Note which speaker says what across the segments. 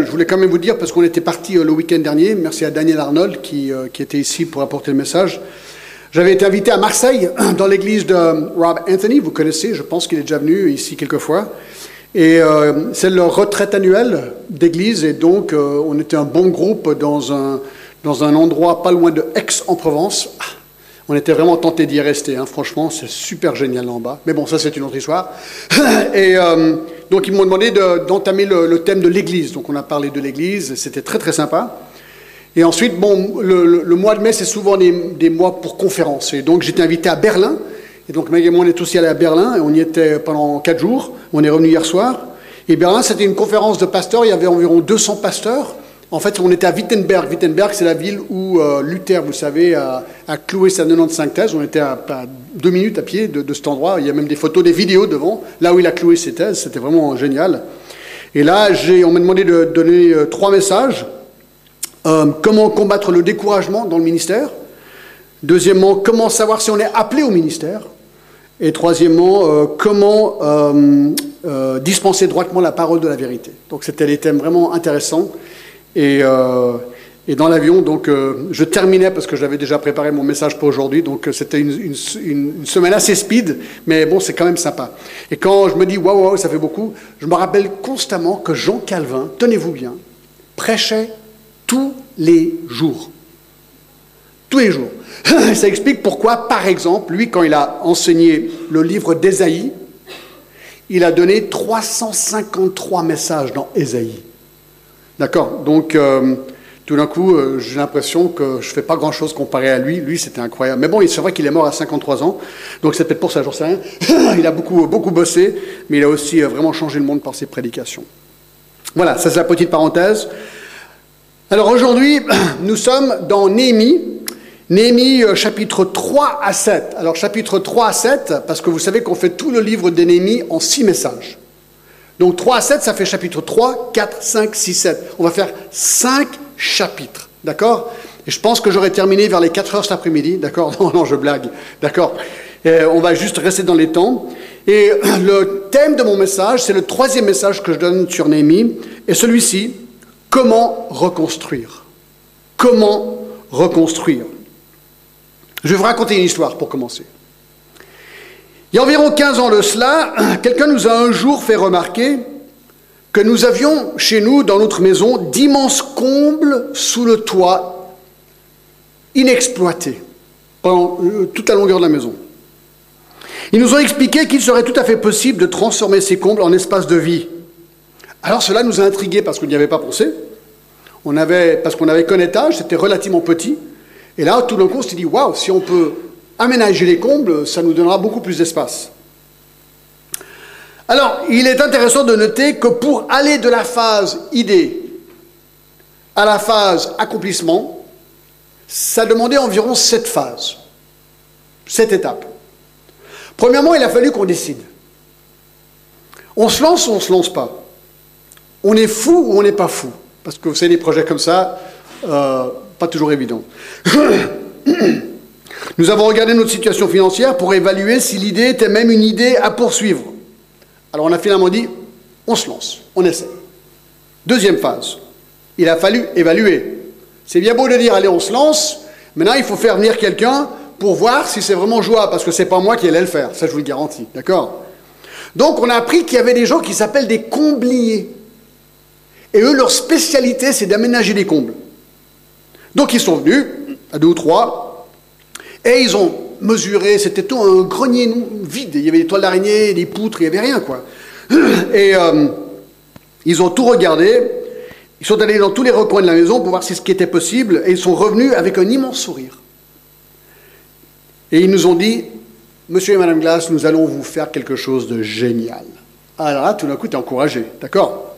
Speaker 1: Je voulais quand même vous dire, parce qu'on était parti euh, le week-end dernier, merci à Daniel Arnold qui, euh, qui était ici pour apporter le message. J'avais été invité à Marseille, dans l'église de Rob Anthony, vous connaissez, je pense qu'il est déjà venu ici quelques fois. Et euh, c'est leur retraite annuelle d'église, et donc on était un bon groupe dans un, endroit pas loin de Aix-en-Provence. On était vraiment tenté d'y rester, hein. franchement, c'est super génial en bas. Mais bon, ça c'est une autre histoire. et donc ils m'ont demandé de- d'entamer le, thème de l'église. Donc on a parlé de l'église, c'était très très sympa. Et ensuite, bon, le, mois de mai, c'est souvent des, des mois pour conférences. Et donc, j'étais invité à Berlin. Et donc, Meg et moi, on est aussi allés à Berlin. Et on y était pendant quatre jours. On est revenu hier soir. Et Berlin, c'était une conférence de pasteurs. Il y avait environ 200 pasteurs. En fait, on était à Wittenberg. Wittenberg, c'est la ville où euh, Luther, vous savez, a, cloué sa 95 thèses. On était à, deux minutes à pied de, cet endroit. Il y a même des photos, des vidéos devant, là où il a cloué ses thèses. C'était vraiment génial. Et là, on m'a demandé de donner euh, trois messages. Euh, comment combattre le découragement dans le ministère? Deuxièmement, comment savoir si on est appelé au ministère? Et troisièmement, comment dispenser droitement la parole de la vérité? Donc c'était des thèmes vraiment intéressants. Et, euh, et dans l'avion, donc euh, je terminais parce que j'avais déjà préparé mon message pour aujourd'hui. Donc euh, c'était une semaine assez speed, mais bon, c'est quand même sympa. Et quand je me dis waouh, waouh, ça fait beaucoup, je me rappelle constamment que Jean Calvin, tenez-vous bien, prêchait tous les jours. Tous les jours. Ça explique pourquoi, par exemple, lui, quand il a enseigné le livre d'Ésaïe, il a donné 353 messages dans Ésaïe. D'accord Donc, euh, tout d'un coup, euh, j'ai l'impression que je ne fais pas grand-chose comparé à lui. Lui, c'était incroyable. Mais bon, c'est vrai qu'il est mort à 53 ans, donc c'est peut-être pour ça, j'en sais rien. il a beaucoup, bossé, mais il a aussi euh, vraiment changé le monde par ses prédications. Voilà, ça c'est la petite parenthèse. Alors aujourd'hui, nous sommes dans Néhémie, Néhémie chapitre 3 à 7. Alors chapitre 3 à 7, parce que vous savez qu'on fait tout le livre de Néhémie en six messages. Donc 3 à 7, ça fait chapitre 3, 4, 5, 6, 7. On va faire 5 chapitres, d'accord? Et je pense que j'aurai terminé vers les 4 heures cet après-midi, d'accord? Non, non, je blague, d'accord? On va juste rester dans les temps. Et le thème de mon message, c'est le troisième message que je donne sur Néhémie, et celui-ci, comment reconstruire Comment reconstruire Je vais vous raconter une histoire pour commencer. Il y a environ 15 ans de cela, quelqu'un nous a un jour fait remarquer que nous avions chez nous, dans notre maison, d'immenses combles sous le toit, inexploités, pendant euh, toute la longueur de la maison. Ils nous ont expliqué qu'il serait tout à fait possible de transformer ces combles en espace de vie. Alors cela nous a intrigués parce qu'on n'y avait pas pensé. On avait, parce qu'on avait qu'un étage, c'était relativement petit. Et là, tout d'un coup, on s'est dit, waouh, si on peut aménager les combles, ça nous donnera beaucoup plus d'espace. Alors, il est intéressant de noter que pour aller de la phase idée à la phase accomplissement, ça demandait environ sept phases, sept étapes. Premièrement, il a fallu qu'on décide. On se lance ou on ne se lance pas? On est fou ou on n'est pas fou? Parce que vous savez, des projets comme ça, euh, pas toujours évident. Nous avons regardé notre situation financière pour évaluer si l'idée était même une idée à poursuivre. Alors on a finalement dit, on se lance, on essaie. Deuxième phase, il a fallu évaluer. C'est bien beau de dire, allez, on se lance, maintenant il faut faire venir quelqu'un pour voir si c'est vraiment jouable, parce que c'est pas moi qui allais le faire, ça je vous le garantis, d'accord? Donc on a appris qu'il y avait des gens qui s'appellent des combliers. Et eux, leur spécialité, c'est d'aménager des combles. Donc ils sont venus, à deux ou trois, et ils ont mesuré, c'était tout un grenier vide, il y avait des toiles d'araignée, des poutres, il n'y avait rien, quoi. Et euh, ils ont tout regardé, ils sont allés dans tous les recoins de la maison pour voir si ce qui était possible, et ils sont revenus avec un immense sourire. Et ils nous ont dit, Monsieur et Madame Glass, nous allons vous faire quelque chose de génial. Alors là, tout d'un coup, tu es encouragé, d'accord?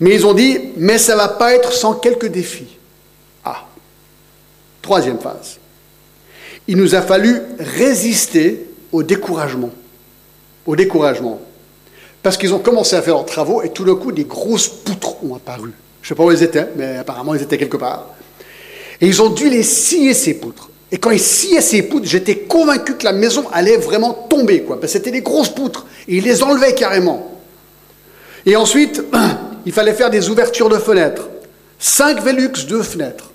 Speaker 1: Mais ils ont dit, mais ça ne va pas être sans quelques défis. Ah, troisième phase. Il nous a fallu résister au découragement. Au découragement. Parce qu'ils ont commencé à faire leurs travaux et tout d'un coup, des grosses poutres ont apparu. Je ne sais pas où elles étaient, mais apparemment, elles étaient quelque part. Et ils ont dû les scier, ces poutres. Et quand ils sciaient ces poutres, j'étais convaincu que la maison allait vraiment tomber, quoi. Parce que c'était des grosses poutres. Et ils les enlevaient carrément. Et ensuite, il fallait faire des ouvertures de fenêtres. Cinq Velux, deux fenêtres.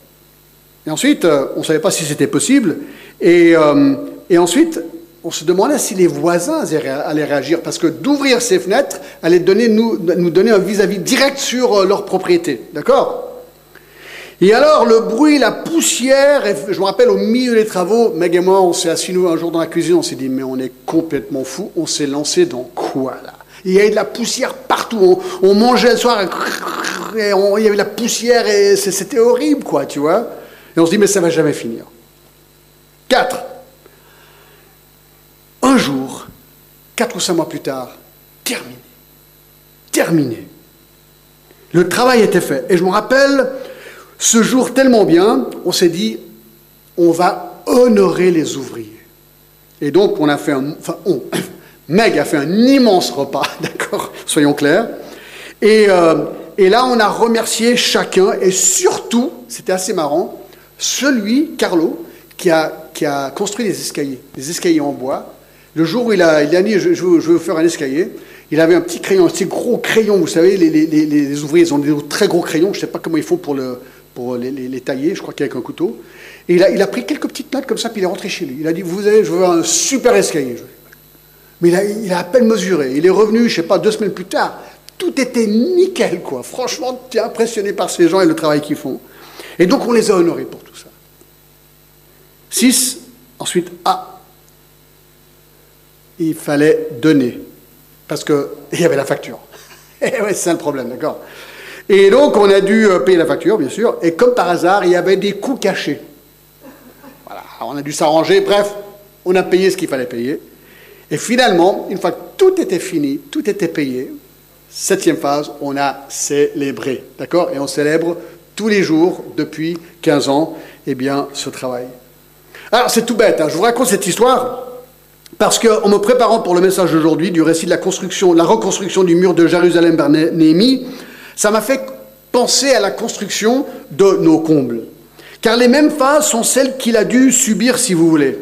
Speaker 1: Et ensuite, euh, on ne savait pas si c'était possible. Et, euh, et, ensuite, on se demandait si les voisins allaient réagir, parce que d'ouvrir ces fenêtres allait nous, donner un vis-à-vis direct sur euh, leur propriété. D'accord? Et alors, le bruit, la poussière, je me rappelle au milieu des travaux, Meg et moi, on s'est assis un jour dans la cuisine, on s'est dit, mais on est complètement fou, on s'est lancé dans quoi là? Il y avait de la poussière partout, on, mangeait le soir, il y avait de la poussière, et c'était horrible, quoi, tu vois? Et on se dit, mais ça va jamais finir. Quatre. Un jour, quatre ou cinq mois plus tard, terminé. Terminé. Le travail était fait. Et je me rappelle, ce jour tellement bien, on s'est dit, on va honorer les ouvriers. Et donc, on a fait un. Enfin, on, Meg a fait un immense repas, d'accord Soyons clairs. Et, euh, et, là, on a remercié chacun, et surtout, c'était assez marrant, celui, Carlo, qui a, qui a construit des escaliers, des escaliers en bois. Le jour où il a, il a dit je, je, veux, faire un escalier, il avait un petit crayon, petit gros crayon, vous savez, les, les, les ouvriers, ils ont des très gros crayons, je ne sais pas comment ils font pour le, pour les, tailler, je crois qu'avec un couteau. Et il a, il a, pris quelques petites notes comme ça, puis il est rentré chez lui. Il a dit, vous avez, je veux un super escalier. Mais il a, il a à peine mesuré. Il est revenu, je sais pas, deux semaines plus tard. Tout était nickel, quoi. Franchement, tu es impressionné par ces gens et le travail qu'ils font. Et donc, on les a honorés pour tout ça. Six, ensuite, A. Il fallait donner. Parce qu'il y avait la facture. Eh c'est ça le problème, d'accord et donc, on a dû euh, payer la facture, bien sûr, et comme par hasard, il y avait des coûts cachés. Voilà, on a dû s'arranger, bref, on a payé ce qu'il fallait payer. Et finalement, une fois que tout était fini, tout était payé, septième phase, on a célébré, d'accord Et on célèbre tous les jours, depuis 15 ans, eh bien, ce travail. Alors, c'est tout bête, hein. je vous raconte cette histoire parce qu'en me préparant pour le message d'aujourd'hui, du récit de la construction, la reconstruction du mur de Jérusalem par Néhémie, ça m'a fait penser à la construction de nos combles. Car les mêmes phases sont celles qu'il a dû subir, si vous voulez.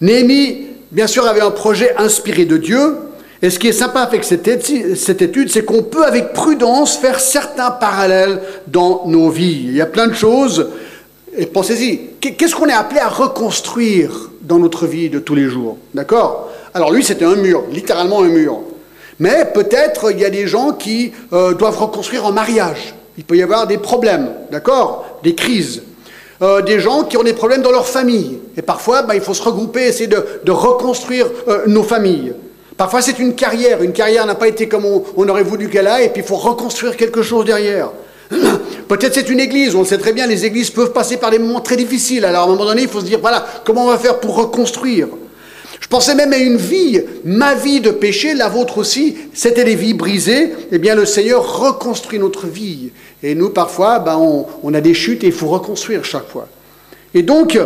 Speaker 1: Néhémie, bien sûr, avait un projet inspiré de Dieu. Et ce qui est sympa avec cette étude, c'est qu'on peut avec prudence faire certains parallèles dans nos vies. Il y a plein de choses. Et pensez-y, qu'est-ce qu'on est appelé à reconstruire dans notre vie de tous les jours D'accord? Alors lui, c'était un mur, littéralement un mur. Mais peut-être il y a des gens qui euh, doivent reconstruire en mariage. Il peut y avoir des problèmes, d'accord? Des crises. Euh, des gens qui ont des problèmes dans leur famille. Et parfois, bah, il faut se regrouper, essayer de, reconstruire euh, nos familles. Parfois, c'est une carrière. Une carrière n'a pas été comme on, aurait voulu qu'elle aille, et puis il faut reconstruire quelque chose derrière. Peut-être c'est une église, on le sait très bien, les églises peuvent passer par des moments très difficiles. Alors à un moment donné, il faut se dire, voilà, comment on va faire pour reconstruire? Je pensais même à une vie, ma vie de péché, la vôtre aussi, c'était des vies brisées. Eh bien, le Seigneur reconstruit notre vie. Et nous, parfois, ben, on, a des chutes et il faut reconstruire chaque fois. Et donc,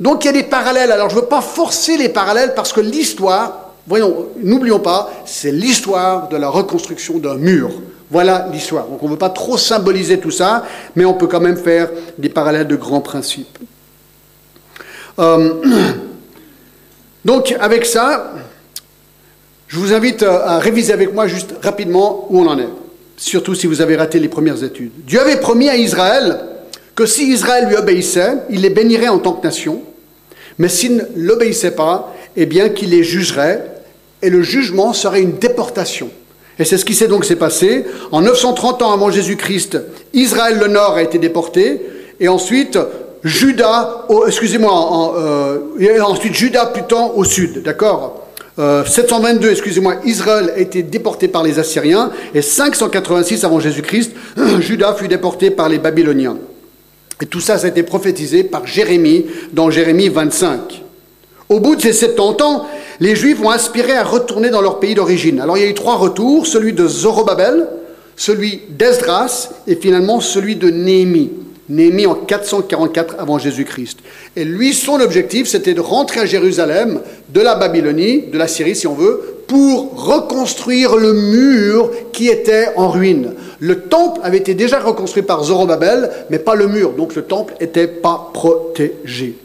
Speaker 1: donc il y a des parallèles. Alors, je ne veux pas forcer les parallèles parce que l'histoire, voyons, n'oublions pas, c'est l'histoire de la reconstruction d'un mur. Voilà l'histoire. Donc, on ne veut pas trop symboliser tout ça, mais on peut quand même faire des parallèles de grands principes. Euh, Donc avec ça, je vous invite à réviser avec moi juste rapidement où on en est, surtout si vous avez raté les premières études. Dieu avait promis à Israël que si Israël lui obéissait, il les bénirait en tant que nation, mais s'il ne l'obéissait pas, eh bien qu'il les jugerait, et le jugement serait une déportation. Et c'est ce qui s'est donc passé. En 930 ans avant Jésus-Christ, Israël le Nord a été déporté, et ensuite Judas, excusez-moi, euh, ensuite Judas plutôt au sud, d'accord? 722, euh, excusez-moi, Israël a été déporté par les Assyriens et 586 avant Jésus-Christ, Judas fut déporté par les Babyloniens. Et tout ça, ça a été prophétisé par Jérémie dans Jérémie 25. Au bout de ces 70 ans, les Juifs ont aspiré à retourner dans leur pays d'origine. Alors il y a eu trois retours, celui de Zorobabel, celui d'Esdras et finalement celui de Néhémie. Néhémie en 444 avant Jésus-Christ. Et lui, son objectif, c'était de rentrer à Jérusalem de la Babylonie, de la Syrie si on veut, pour reconstruire le mur qui était en ruine. Le temple avait été déjà reconstruit par Zorobabel, mais pas le mur, donc le temple n'était pas protégé.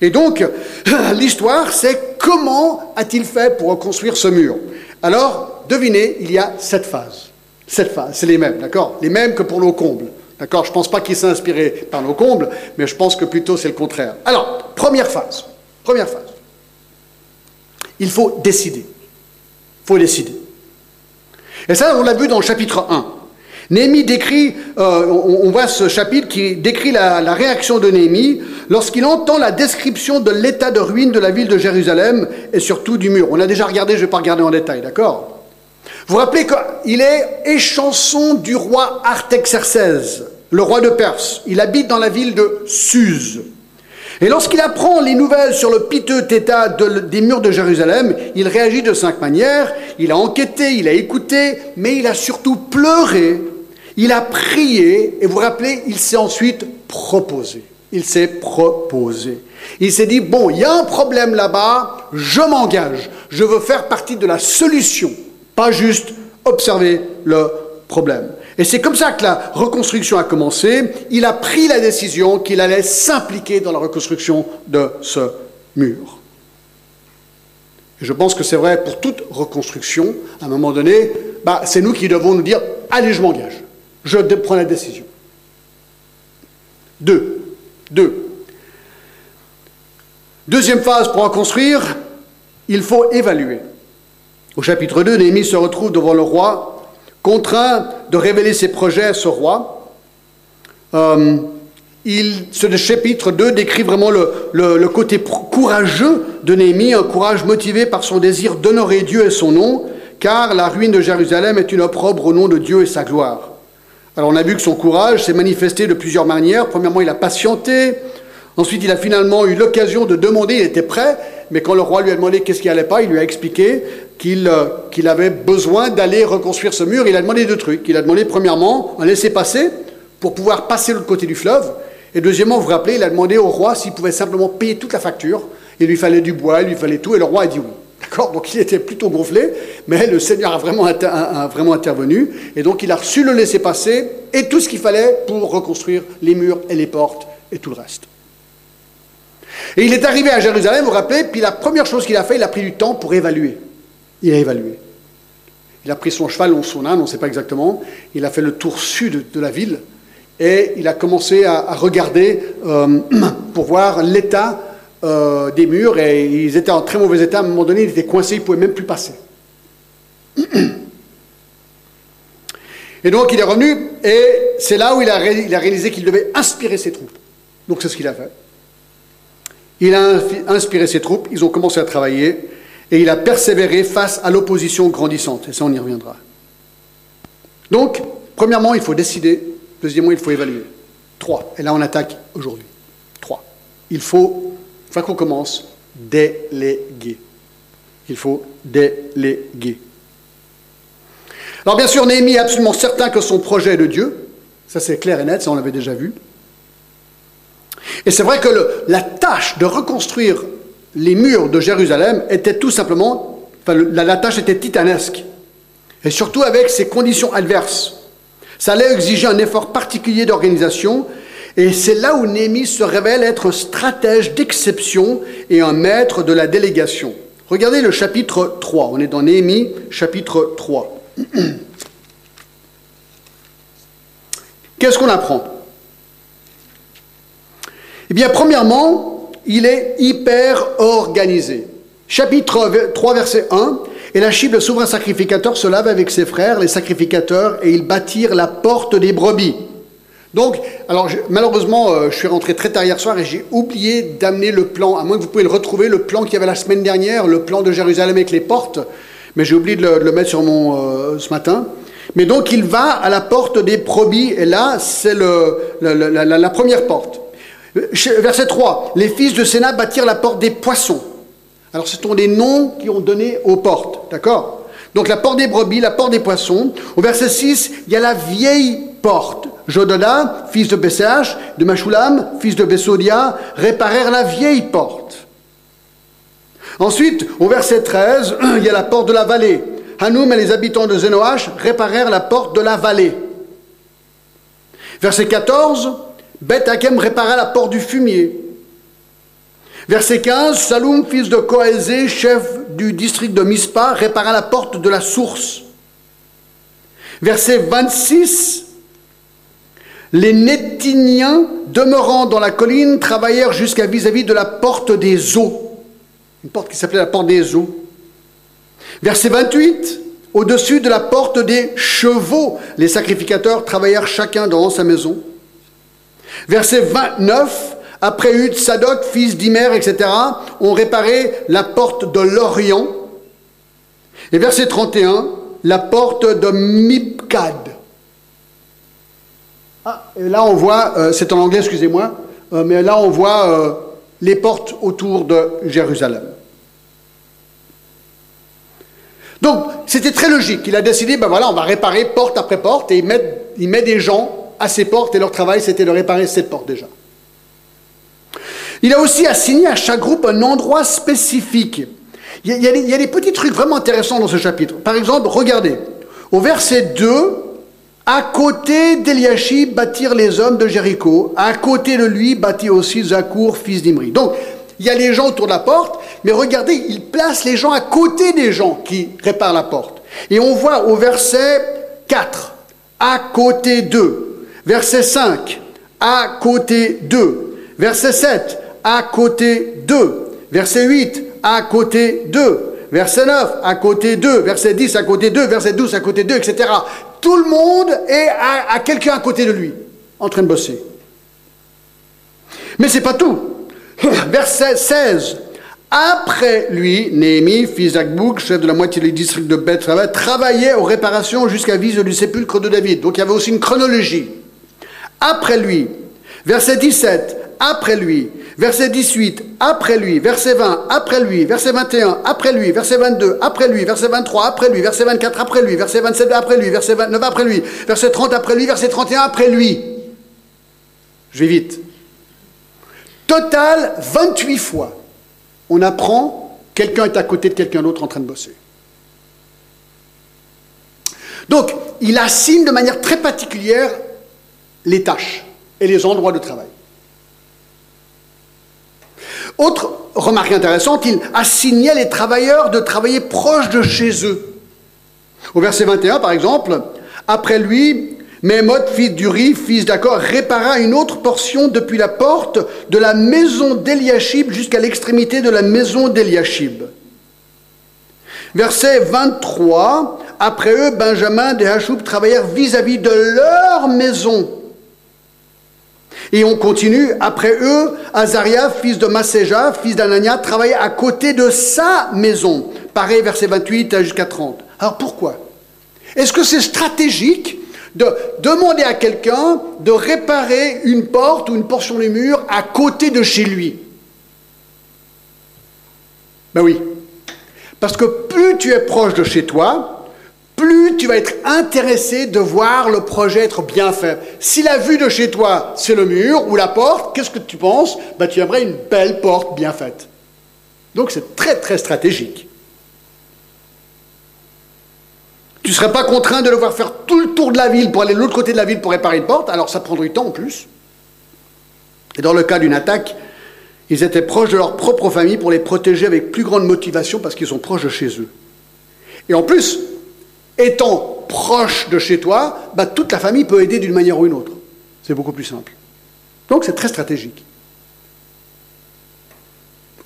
Speaker 1: Et donc, l'histoire, c'est comment a-t-il fait pour reconstruire ce mur? Alors, devinez, il y a sept phases. Cette phase, c'est les mêmes, d'accord? Les mêmes que pour nos combles. D'accord? Je ne pense pas qu'il s'est inspiré par nos combles, mais je pense que plutôt c'est le contraire. Alors, première phase. Première phase. Il faut décider. Il faut décider. Et ça, on l'a vu dans le chapitre 1. Néhémie décrit, euh, on, voit ce chapitre qui décrit la, réaction de Néhémie lorsqu'il entend la description de l'état de ruine de la ville de Jérusalem et surtout du mur. On a déjà regardé, je ne vais pas regarder en détail, d'accord? Vous vous rappelez qu'il est échanson du roi Artaxerxès, le roi de Perse. Il habite dans la ville de Suse. Et lorsqu'il apprend les nouvelles sur le piteux état des murs de Jérusalem, il réagit de cinq manières. Il a enquêté, il a écouté, mais il a surtout pleuré, il a prié, et vous vous rappelez, il s'est ensuite proposé. Il s'est proposé. Il s'est dit, bon, il y a un problème là-bas, je m'engage, je veux faire partie de la solution, pas juste observer le problème. Et c'est comme ça que la reconstruction a commencé. Il a pris la décision qu'il allait s'impliquer dans la reconstruction de ce mur. Et je pense que c'est vrai pour toute reconstruction. À un moment donné, bah, c'est nous qui devons nous dire Allez, je m'engage. Je prends la décision. Deux. Deux. Deuxième phase pour reconstruire, il faut évaluer. Au chapitre 2, Néhémie se retrouve devant le roi contraint de révéler ses projets à ce roi. Euh, ce chapitre 2 décrit vraiment le, côté courageux de Néhémie, un courage motivé par son désir d'honorer Dieu et son nom, car la ruine de Jérusalem est une opprobre au nom de Dieu et sa gloire. Alors on a vu que son courage s'est manifesté de plusieurs manières. Premièrement, il a patienté. Ensuite, il a finalement eu l'occasion de demander, il était prêt, mais quand le roi lui a demandé qu'est-ce qui n'allait pas, il lui a expliqué euh, qu'il avait besoin d'aller reconstruire ce mur. Il a demandé deux trucs. Il a demandé premièrement un laisser-passer pour pouvoir passer de l'autre côté du fleuve. Et deuxièmement, vous vous rappelez, il a demandé au roi s'il pouvait simplement payer toute la facture. Il lui fallait du bois, il lui fallait tout, et le roi a dit oui. D'accord Donc il était plutôt gonflé, mais le Seigneur a vraiment, intervenu. Et donc il a reçu le laisser-passer et tout ce qu'il fallait pour reconstruire les murs et les portes et tout le reste. Et il est arrivé à Jérusalem, vous vous rappelez, puis la première chose qu'il a fait, il a pris du temps pour évaluer. Il a évalué. Il a pris son cheval ou son âne, on ne sait pas exactement. Il a fait le tour sud de la ville et il a commencé à, regarder euh, pour voir l'état euh, des murs et ils étaient en très mauvais état. À un moment donné, ils étaient coincés, ils ne pouvaient même plus passer. Et donc il est revenu et c'est là où il a, il a réalisé qu'il devait inspirer ses troupes. Donc c'est ce qu'il a fait. Il a inspiré ses troupes, ils ont commencé à travailler et il a persévéré face à l'opposition grandissante. Et ça, on y reviendra. Donc, premièrement, il faut décider. Deuxièmement, il faut évaluer. Trois. Et là, on attaque aujourd'hui. Trois. Il faut, enfin qu'on commence, déléguer. Il faut déléguer. Alors, bien sûr, Néhémie est absolument certain que son projet est de Dieu. Ça, c'est clair et net, ça, on l'avait déjà vu. Et c'est vrai que la tâche de reconstruire les murs de Jérusalem étaient tout simplement, la, tâche était titanesque. Et surtout avec ces conditions adverses. Ça allait exiger un effort particulier d'organisation. Et c'est là où Néhémie se révèle être un stratège d'exception et un maître de la délégation. Regardez le chapitre 3. On est dans Néhémie, chapitre 3. Qu'est-ce qu'on apprend? Eh bien, premièrement, il est hyper organisé. Chapitre 3, verset 1. Et la chible, le souverain sacrificateur, se lave avec ses frères, les sacrificateurs, et ils bâtirent la porte des brebis. Donc, alors malheureusement, euh, je suis rentré très tard hier soir et j'ai oublié d'amener le plan, à moins que vous pouvez le retrouver, le plan qu'il y avait la semaine dernière, le plan de Jérusalem avec les portes, mais j'ai oublié de le, mettre sur mon euh, ce matin. Mais donc, il va à la porte des brebis, et là, c'est la première porte. Verset 3. Les fils de Sénat bâtirent la porte des poissons. Alors ce sont des noms qui ont donné aux portes. D'accord? Donc la porte des brebis, la porte des poissons. Au verset 6, il y a la vieille porte. Jododa, fils de Besséach, de Machoulam, fils de Bessodia, réparèrent la vieille porte. Ensuite, au verset 13, il y a la porte de la vallée. Hanoum et les habitants de Zénoach réparèrent la porte de la vallée. Verset 14, Beth Hakem répara la porte du fumier. Verset 15, Saloum, fils de Kohézé, chef du district de Mispa, répara la porte de la source. Verset 26, les Nétiniens, demeurant dans la colline, travaillèrent jusqu'à vis-à-vis de la porte des eaux, une porte qui s'appelait la porte des eaux. Verset 28, au-dessus de la porte des chevaux, les sacrificateurs travaillèrent chacun dans sa maison. Verset 29, après Hud, Sadok, fils d'Imer, etc., ont réparé la porte de l'Orient. Et verset 31, la porte de Mipkad. Ah, et là on voit, euh, c'est en anglais, excusez-moi, euh, mais là on voit euh, les portes autour de Jérusalem. Donc c'était très logique. Il a décidé, ben voilà, on va réparer porte après porte et il met, il met des gens à ces portes et leur travail c'était de réparer cette porte déjà. Il a aussi assigné à chaque groupe un endroit spécifique. Il y, a, des, petits trucs vraiment intéressants dans ce chapitre. Par exemple, regardez, au verset 2, à côté d'Eliashib bâtirent les hommes de Jéricho, à côté de lui bâtit aussi Zakour, fils d'Imri. Donc, il y a les gens autour de la porte, mais regardez, il place les gens à côté des gens qui réparent la porte. Et on voit au verset 4, à côté d'eux. Verset 5, à côté d'eux. Verset 7, à côté d'eux. Verset 8, à côté d'eux. Verset 9, à côté d'eux. Verset 10, à côté d'eux. Verset 12, à côté d'eux, etc. Tout le monde est à, quelqu'un à côté de lui, en train de bosser. Mais c'est pas tout. Verset 16. Après lui, Néhémie, fils d'Akbouk, chef de la moitié du district de Beth, travaillait aux réparations jusqu'à vise du sépulcre de David. Donc il y avait aussi une chronologie. Après lui, verset 17, après lui, Verset 18, après lui. Verset 20, après lui. Verset 21, après lui. Verset 22, après lui. Verset 23, après lui. Verset 24, après lui. Verset 27, après lui. Verset 29, après lui. Verset 30, après lui. Verset 31, après lui. Je vais vite. Total, 28 fois, on apprend quelqu'un est à côté de quelqu'un d'autre en train de bosser. Donc, il assigne de manière très particulière les tâches et les endroits de travail. Autre remarque intéressante, il assignait les travailleurs de travailler proche de chez eux. Au verset 21, par exemple, après lui, Mémod, fils d'Uri, fils d'Akor, répara une autre portion depuis la porte de la maison d'Eliashib jusqu'à l'extrémité de la maison d'Eliashib. Verset 23, après eux, Benjamin et Hachoub travaillèrent vis-à-vis -vis de leur maison et on continue, après eux, Azaria, fils de Masséja, fils d'Anania, travaillait à côté de sa maison. Pareil, verset 28 jusqu'à 30. Alors pourquoi? Est-ce que c'est stratégique de demander à quelqu'un de réparer une porte ou une portion du mur à côté de chez lui? Ben oui. Parce que plus tu es proche de chez toi, plus tu vas être intéressé de voir le projet être bien fait. Si la vue de chez toi, c'est le mur ou la porte, qu'est-ce que tu penses? Ben, Tu aimerais une belle porte bien faite. Donc c'est très très stratégique. Tu ne serais pas contraint de devoir faire tout le tour de la ville pour aller de l'autre côté de la ville pour réparer une porte, alors ça prendrait du temps en plus. Et dans le cas d'une attaque, ils étaient proches de leur propre famille pour les protéger avec plus grande motivation parce qu'ils sont proches de chez eux. Et en plus, étant proche de chez toi, bah, toute la famille peut aider d'une manière ou une autre. C'est beaucoup plus simple. Donc c'est très stratégique.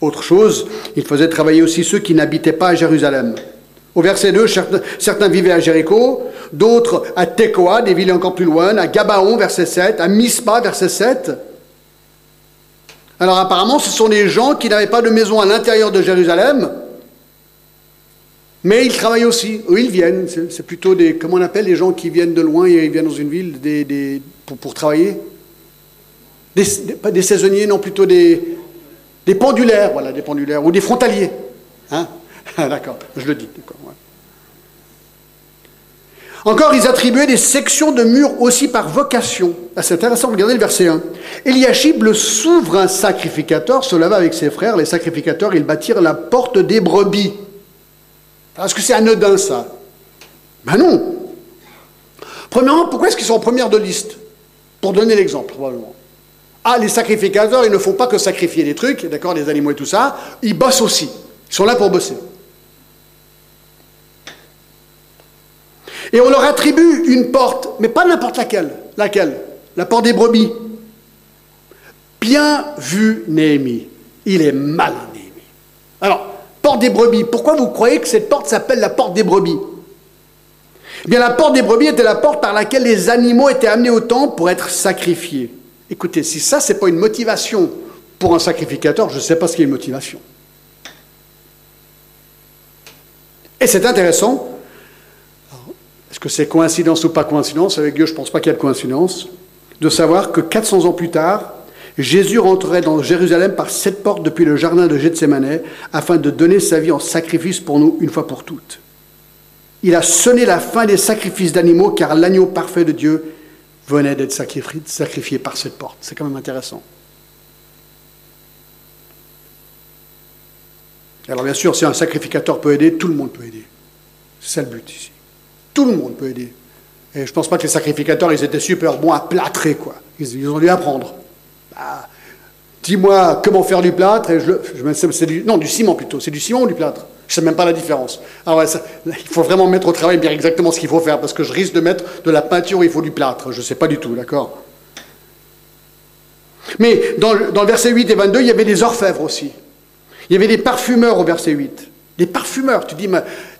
Speaker 1: Autre chose, il faisait travailler aussi ceux qui n'habitaient pas à Jérusalem. Au verset 2, certains vivaient à Jéricho, d'autres à Tekoa, des villes encore plus loin, à Gabaon, verset 7, à Mispa, verset 7. Alors apparemment, ce sont des gens qui n'avaient pas de maison à l'intérieur de Jérusalem, mais ils travaillent aussi. Eux, ils viennent. C'est plutôt des. Comment on appelle les gens qui viennent de loin et ils viennent dans une ville des, pour, pour, travailler des, Pas des saisonniers, non, plutôt des, des pendulaires, voilà, des pendulaires, ou des frontaliers. Hein D'accord, je le dis. Encore, ils attribuaient des sections de murs aussi par vocation. Ah, c'est intéressant, regardez le verset 1. Eliashib, le souverain sacrificateur, se leva avec ses frères. Les sacrificateurs, ils bâtirent la porte des brebis. Est-ce que c'est anodin ça Ben non. Premièrement, pourquoi est-ce qu'ils sont en première de liste? Pour donner l'exemple, probablement. Ah, les sacrificateurs, ils ne font pas que sacrifier des trucs, d'accord, des animaux et tout ça, ils bossent aussi. Ils sont là pour bosser. Et on leur attribue une porte, mais pas n'importe laquelle. Laquelle? La porte des brebis. Bien vu, Néhémie. Il est malin, Néhémie. Alors, porte des brebis. Pourquoi vous croyez que cette porte s'appelle la porte des brebis? Eh bien, la porte des brebis était la porte par laquelle les animaux étaient amenés au temple pour être sacrifiés. Écoutez, si ça, ce n'est pas une motivation pour un sacrificateur, je ne sais pas ce qu'est une motivation. Et c'est intéressant. Est-ce que c'est coïncidence ou pas coïncidence? Avec Dieu, je ne pense pas qu'il y ait de coïncidence. De savoir que 400 ans plus tard, Jésus rentrerait dans Jérusalem par cette porte depuis le jardin de Gethsemane afin de donner sa vie en sacrifice pour nous une fois pour toutes. Il a sonné la fin des sacrifices d'animaux car l'agneau parfait de Dieu venait d'être sacrifié par cette porte. C'est quand même intéressant. Alors bien sûr, si un sacrificateur peut aider, tout le monde peut aider. C'est ça le but ici. Tout le monde peut aider. Et je ne pense pas que les sacrificateurs, ils étaient super bons à plâtrer, quoi. Ils, ont dû apprendre. Bah, dis-moi comment faire du plâtre, et je, non, du ciment plutôt. C'est du ciment ou du plâtre? Je sais même pas la différence. Ah il faut vraiment mettre au travail bien exactement ce qu'il faut faire, parce que je risque de mettre de la peinture où il faut du plâtre. Je sais pas du tout, d'accord? Mais dans, dans, le verset 8 et 22, il y avait des orfèvres aussi. Il y avait des parfumeurs au verset 8. Des parfumeurs, tu dis,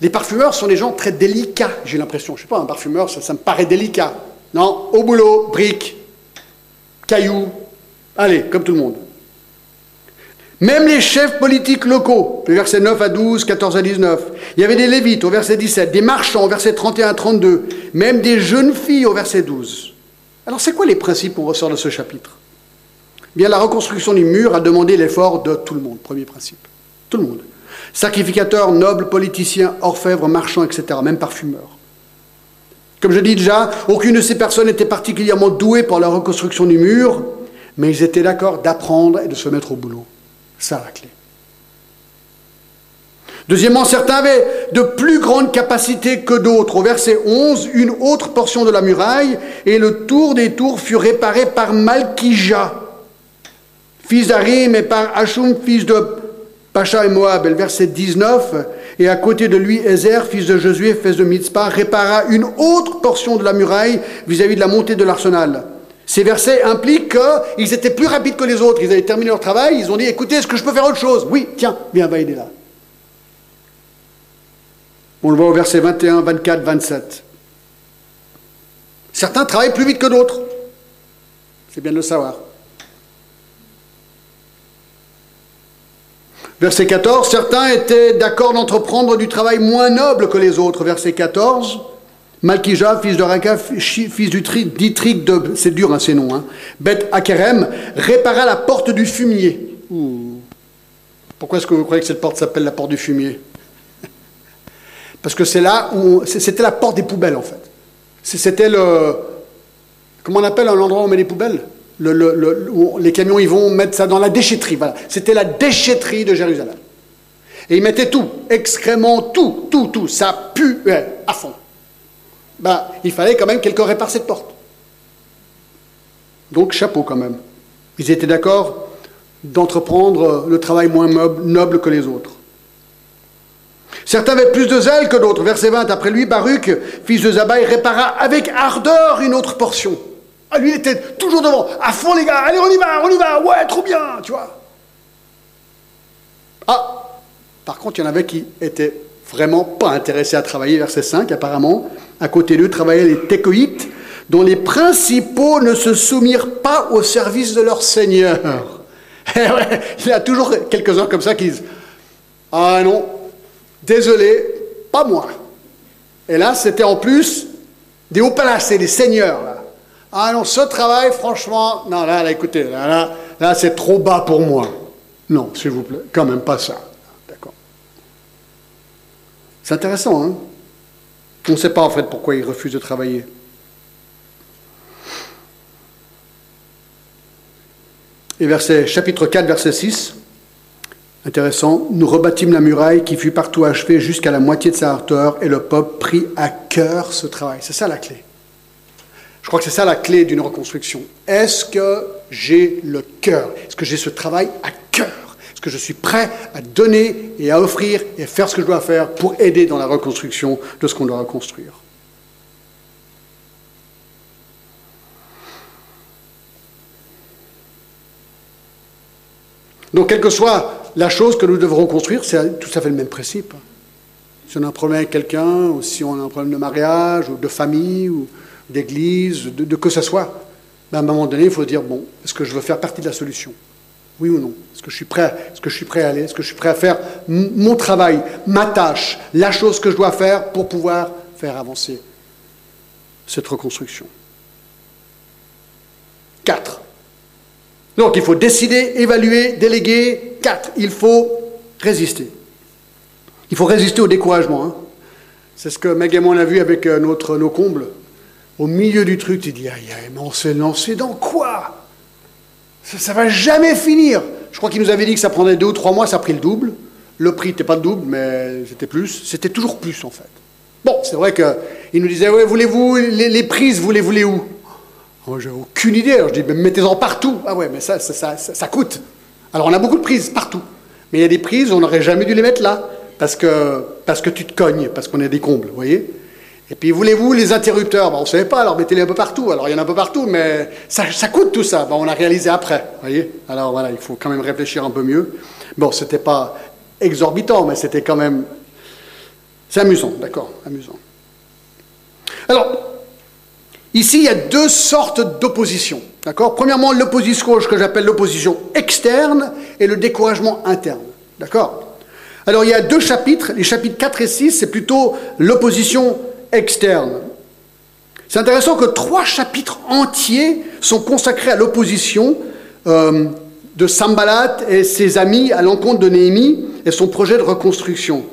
Speaker 1: les parfumeurs sont des gens très délicats, j'ai l'impression. Je sais pas, un parfumeur, ça, ça me paraît délicat. Non, au boulot, briques, cailloux, allez, comme tout le monde. Même les chefs politiques locaux, versets 9 à 12, 14 à 19. Il y avait des lévites au verset 17, des marchands au verset 31 à 32, même des jeunes filles au verset 12. Alors c'est quoi les principes qu'on ressort de ce chapitre? Bien, la reconstruction du mur a demandé l'effort de tout le monde, premier principe. Tout le monde. Sacrificateurs, nobles, politiciens, orfèvres, marchands, etc., même parfumeurs. Comme je dis déjà, aucune de ces personnes n'était particulièrement douée pour la reconstruction du mur, mais ils étaient d'accord d'apprendre et de se mettre au boulot. Ça la clé. Deuxièmement, certains avaient de plus grandes capacités que d'autres. Au verset 11, une autre portion de la muraille et le tour des tours fut réparé par Malkija, fils d'Arim, et par Hachum, fils de Pacha et Moab. Et le verset 19, et à côté de lui, Ezer, fils de Josué, fils de Mitzpah, répara une autre portion de la muraille vis-à-vis -vis de la montée de l'arsenal. Ces versets impliquent qu'ils étaient plus rapides que les autres. Ils avaient terminé leur travail, ils ont dit écoutez, est-ce que je peux faire autre chose? Oui, tiens, viens, va aider là. On le voit au verset 21, 24, 27. Certains travaillent plus vite que d'autres. C'est bien de le savoir. Verset 14, certains étaient d'accord d'entreprendre du travail moins noble que les autres. Verset 14, Malkija, fils de Raka, fils d'Itrik de, c'est dur hein, ces noms, hein, Beth Akerem, répara la porte du fumier. Pourquoi est-ce que vous croyez que cette porte s'appelle la porte du fumier? Parce que c'est là où, c'était la porte des poubelles en fait. C'était le, comment on appelle un endroit où on met les poubelles? Les camions ils vont mettre ça dans la déchetterie. Voilà. C'était la déchetterie de Jérusalem. Et ils mettaient tout, excréments, tout, tout, tout. Ça puait à fond ben, il fallait quand même quelqu'un répare cette porte. Donc chapeau quand même. Ils étaient d'accord d'entreprendre le travail moins noble que les autres. Certains avaient plus de zèle que d'autres. Verset 20, après lui, Baruch, fils de Zabaï, répara avec ardeur une autre portion. Ah, lui, il était toujours devant. À fond, les gars, allez, on y va, on y va, ouais, trop bien, tu vois. Ah, par contre, il y en avait qui étaient vraiment pas intéressés à travailler, verset 5, apparemment. À côté d'eux travaillaient les Técoïtes, dont les principaux ne se soumirent pas au service de leur Seigneur. Eh il y a toujours quelques-uns comme ça qui disent Ah non, désolé, pas moi. Et là, c'était en plus des hauts placés, des seigneurs. Ah non, ce travail, franchement, non, là, là écoutez, là, là, là c'est trop bas pour moi. Non, s'il vous plaît, quand même pas ça. D'accord. C'est intéressant, hein on ne sait pas en fait pourquoi il refuse de travailler. Et verset, chapitre 4, verset 6, intéressant, nous rebâtîmes la muraille qui fut partout achevée jusqu'à la moitié de sa hauteur et le peuple prit à cœur ce travail. C'est ça la clé. Je crois que c'est ça la clé d'une reconstruction. Est-ce que j'ai le cœur? Est-ce que j'ai ce travail à cœur? Ce que je suis prêt à donner et à offrir et à faire ce que je dois faire pour aider dans la reconstruction de ce qu'on doit reconstruire Donc, quelle que soit la chose que nous devrons construire, c'est tout à fait le même principe. Si on a un problème avec quelqu'un, ou si on a un problème de mariage, ou de famille, ou d'église, de, de que ce soit, ben, à un moment donné, il faut dire, bon, est-ce que je veux faire partie de la solution? Oui ou non? Est-ce que je suis prêt Est-ce que je suis prêt à aller Est-ce que je suis prêt à faire mon travail, ma tâche, la chose que je dois faire pour pouvoir faire avancer cette reconstruction? 4. Donc il faut décider, évaluer, déléguer. 4. Il faut résister. Il faut résister au découragement. Hein. C'est ce que Meg et moi on a vu avec euh, notre, nos combles. Au milieu du truc, tu dis, aïe, aïe, mais on s'est lancé dans quoi? Ça ne va jamais finir. Je crois qu'il nous avait dit que ça prendrait deux ou trois mois, ça a pris le double. Le prix n'était pas le double, mais c'était plus. C'était toujours plus, en fait. Bon, c'est vrai qu'il nous disait, ouais, voulez-vous, les, prises, voulez-vous les où? Moi, j'ai aucune idée. Je dis, mettez-en partout. Ah ouais, mais ça ça, ça coûte. Alors on a beaucoup de prises partout. Mais il y a des prises, on n'aurait jamais dû les mettre là parce que, parce que tu te cognes, parce qu'on est des combles, vous voyez? Et puis, voulez-vous les interrupteurs? On ne savait pas, alors mettez-les un peu partout. Alors, il y en a un peu partout, mais ça, coûte tout ça. on a réalisé après, voyez? Alors, voilà, il faut quand même réfléchir un peu mieux. Bon, ce n'était pas exorbitant, mais c'était quand même... C'est amusant, d'accord Amusant. Alors, ici, il y a deux sortes d'opposition. D'accord? Premièrement, l'opposition que j'appelle l'opposition externe et le découragement interne. D'accord? Alors il y a deux chapitres, les chapitres 4 et 6, c'est plutôt l'opposition externe. C'est intéressant que trois chapitres entiers sont consacrés à l'opposition euh, de Sambalat et ses amis à l'encontre de Néhémie et son projet de reconstruction.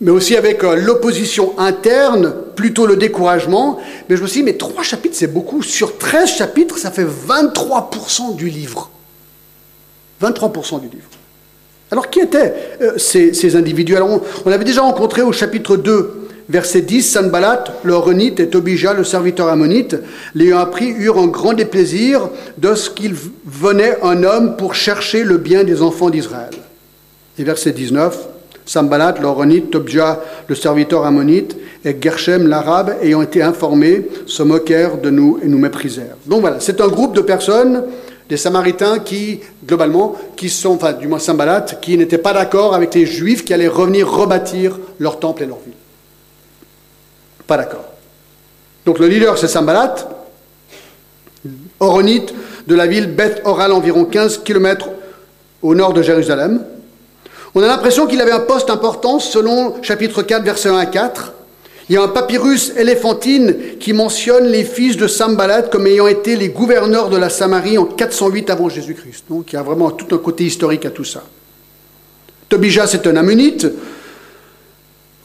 Speaker 1: Mais aussi avec euh, l'opposition interne, plutôt le découragement. Mais je me suis dit, mais trois chapitres, c'est beaucoup. Sur 13 chapitres, ça fait 23% du livre. 23% du livre. Alors qui étaient euh, ces, individus? Alors on, avait déjà rencontré au chapitre 2, verset 10, Sanballat, le Renite et Tobija, le serviteur ammonite, l'ayant appris, eurent un grand déplaisir de ce qu'il venait un homme pour chercher le bien des enfants d'Israël. Et verset 19, Sanballat, le Renite, Tobija, le serviteur ammonite, et Gershem, l'arabe, ayant été informés, se moquèrent de nous et nous méprisèrent. Donc voilà, c'est un groupe de personnes des Samaritains qui, globalement, qui sont, enfin, du moins Sambalat, qui n'étaient pas d'accord avec les Juifs qui allaient revenir rebâtir leur temple et leur ville. Pas d'accord. Donc le leader, c'est Sambalat, Oronite, de la ville Beth Oral, environ 15 km au nord de Jérusalem. On a l'impression qu'il avait un poste important selon chapitre 4, verset 1 à 4. Il y a un papyrus éléphantine qui mentionne les fils de Sambalat comme ayant été les gouverneurs de la Samarie en 408 avant Jésus-Christ. Donc il y a vraiment tout un côté historique à tout ça. Tobija, c'est un ammonite.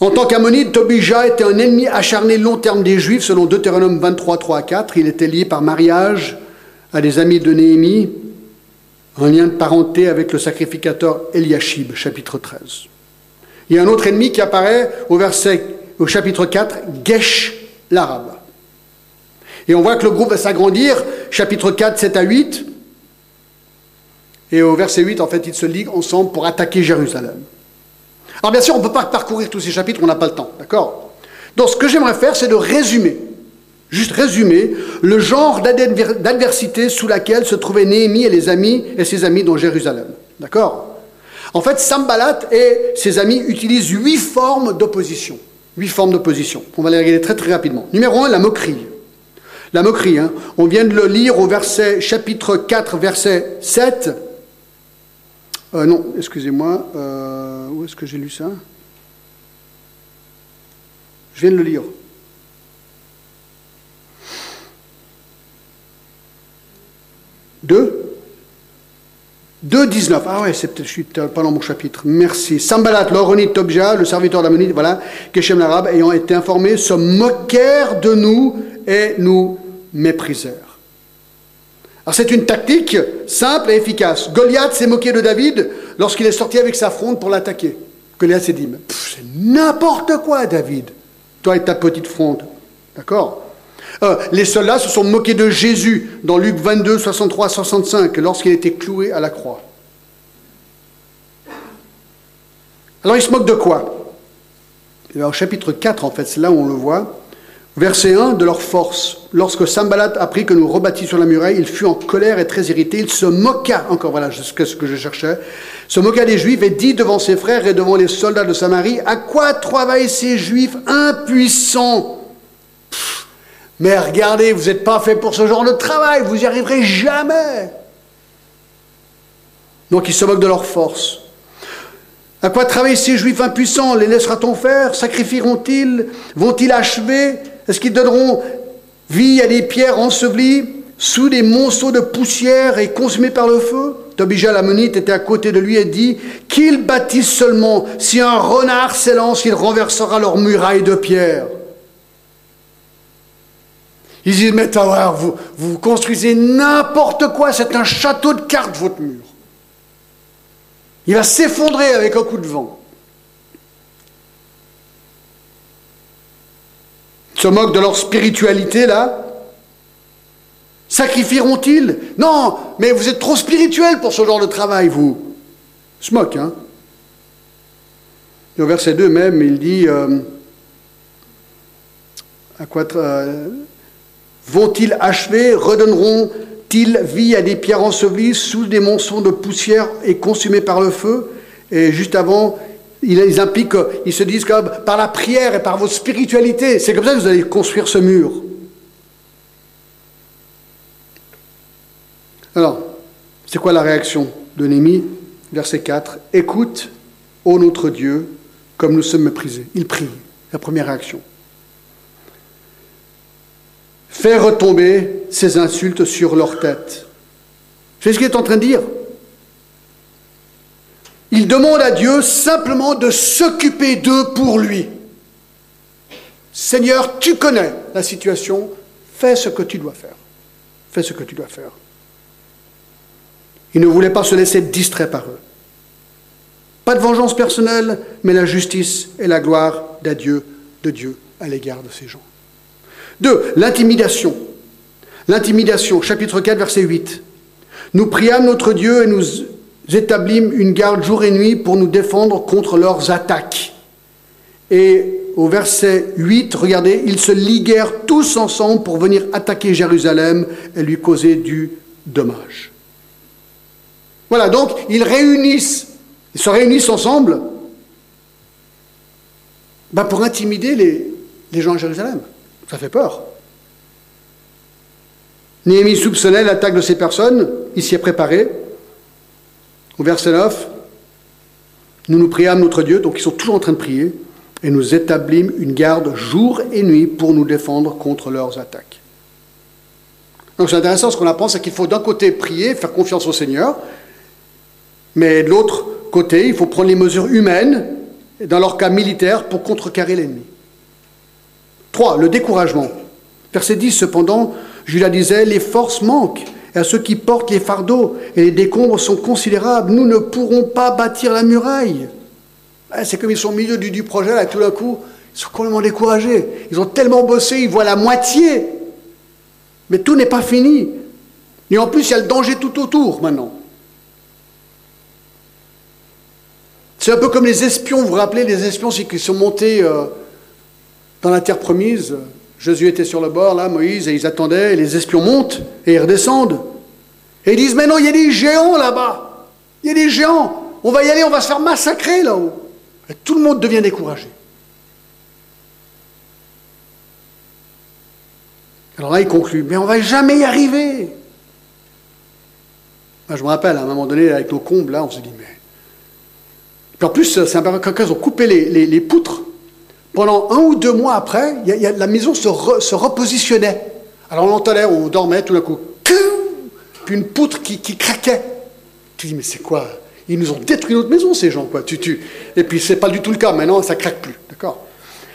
Speaker 1: En tant qu'ammonite, Tobija était un ennemi acharné long terme des Juifs, selon Deutéronome 23, 3 à 4. Il était lié par mariage à des amis de Néhémie, un lien de parenté avec le sacrificateur Eliashib, chapitre 13. Il y a un autre ennemi qui apparaît au verset au chapitre 4, Gesh l'arabe. Et on voit que le groupe va s'agrandir, chapitre 4, 7 à 8. Et au verset 8, en fait, ils se liguent ensemble pour attaquer Jérusalem. Alors bien sûr, on ne peut pas parcourir tous ces chapitres, on n'a pas le temps, d'accord? Donc ce que j'aimerais faire, c'est de résumer, juste résumer, le genre d'adversité sous laquelle se trouvaient Néhémie et, les amis, et ses amis dans Jérusalem. D'accord? En fait, Sambalat et ses amis utilisent huit formes d'opposition. Huit formes d'opposition. On va les regarder très très rapidement. Numéro un, la moquerie. La moquerie, hein. on vient de le lire au verset, chapitre 4, verset 7. Euh, non, excusez-moi, euh, où est-ce que j'ai lu ça? Je viens de le lire. Deux? 2.19. Ah ouais, c'est, je suis pas dans mon chapitre. Merci. Sambalat, l'Oronite Tobja, le serviteur d'Amonite, voilà, Keshem l'arabe, ayant été informés, se moquèrent de nous et nous méprisèrent. Alors c'est une tactique simple et efficace. Goliath s'est moqué de David lorsqu'il est sorti avec sa fronde pour l'attaquer. Goliath s'est dit, c'est n'importe quoi, David, toi et ta petite fronde. D'accord euh, les soldats se sont moqués de Jésus dans Luc 22, 63, 65, lorsqu'il était cloué à la croix. Alors ils se moquent de quoi Au chapitre 4, en fait, c'est là où on le voit. Verset 1, de leur force. Lorsque Sambalat apprit que nous rebâtissions la muraille, il fut en colère et très irrité. Il se moqua, encore voilà ce que je cherchais, se moqua des Juifs et dit devant ses frères et devant les soldats de Samarie, à quoi travaillent ces Juifs impuissants Mais regardez, vous n'êtes pas fait pour ce genre de travail, vous n'y arriverez jamais. Donc il se moque de leur force. À quoi travaillent ces Juifs impuissants? Les laissera-t-on faire? Sacrifieront-ils? Vont-ils achever? Est-ce qu'ils donneront vie à des pierres ensevelies sous des monceaux de poussière et consumées par le feu? Tobija l'ammonite était à côté de lui et dit Qu'ils bâtissent seulement, si un renard s'élance, il renversera leurs murailles de pierre. Ils disent Mais vous, vous construisez n'importe quoi, c'est un château de cartes, votre mur. Il va s'effondrer avec un coup de vent. Se moquent de leur spiritualité là Sacrifieront-ils Non, mais vous êtes trop spirituel pour ce genre de travail, vous. Se moque, hein au verset 2 même, il dit euh, euh, vont-ils achever Redonneront-ils vie à des pierres ensevelies sous des monceaux de poussière et consumées par le feu? Et juste avant, ils impliquent, ils se disent que par la prière et par votre spiritualité, c'est comme ça que vous allez construire ce mur. Alors, c'est quoi la réaction de Némi? Verset 4. Écoute, ô notre Dieu, comme nous sommes méprisés. Il prie. La première réaction. Fais retomber ces insultes sur leur tête. C'est ce qu'il est en train de dire. Il demande à Dieu simplement de s'occuper d'eux pour lui. Seigneur, tu connais la situation, fais ce que tu dois faire. Fais ce que tu dois faire. Il ne voulait pas se laisser distraire par eux. Pas de vengeance personnelle, mais la justice et la gloire d'adieu de Dieu à l'égard de ces gens. Deux, l'intimidation. L'intimidation, chapitre 4, verset 8. Nous priâmes notre Dieu et nous établîmes une garde jour et nuit pour nous défendre contre leurs attaques. Et au verset 8, regardez, ils se liguèrent tous ensemble pour venir attaquer Jérusalem et lui causer du dommage. Voilà, donc ils réunissent, ils se réunissent ensemble bah, pour intimider les, les gens à Jérusalem. Ça fait peur. Néhémie soupçonnait l'attaque de ces personnes, il s'y est préparé. Au verset 9, nous nous priâmes notre Dieu, donc ils sont toujours en train de prier, et nous établîmes une garde jour et nuit pour nous défendre contre leurs attaques. Donc c'est intéressant, ce qu'on apprend, c'est qu'il faut d'un côté prier, faire confiance au Seigneur, mais de l'autre côté, il faut prendre les mesures humaines, dans leur cas militaire, pour contrecarrer l'ennemi. 3. Le découragement. Verset 10, cependant, Judas disait, les forces manquent et à ceux qui portent les fardeaux, et les décombres sont considérables. Nous ne pourrons pas bâtir la muraille. C'est comme ils sont au milieu du, projet, là, tout d'un coup, ils sont complètement découragés. Ils ont tellement bossé, ils voient la moitié. Mais tout n'est pas fini. Et en plus, il y a le danger tout autour maintenant. C'est un peu comme les espions, vous vous rappelez, les espions qui sont montés euh, dans la terre promise. Jésus était sur le bord, là, Moïse, et ils attendaient, et les espions montent et ils redescendent. Et ils disent, mais non, il y a des géants là-bas. Il y a des géants. On va y aller, on va se faire massacrer là-haut. Et tout le monde devient découragé. Alors là, il conclut, mais on ne va jamais y arriver. je me rappelle, à un moment donné, avec nos combles, là, on se dit, mais... Puis en plus, c'est un peu quand ils ont coupé les poutres pendant un ou deux mois après, la maison se, repositionnait. Alors on entendait, on dormait tout d'un coup, puis une poutre qui, craquait. Tu dis, mais c'est quoi? Ils nous ont détruit notre maison, ces gens, quoi. Tu, tu... Et puis c'est pas du tout le cas, maintenant ça craque plus, d'accord?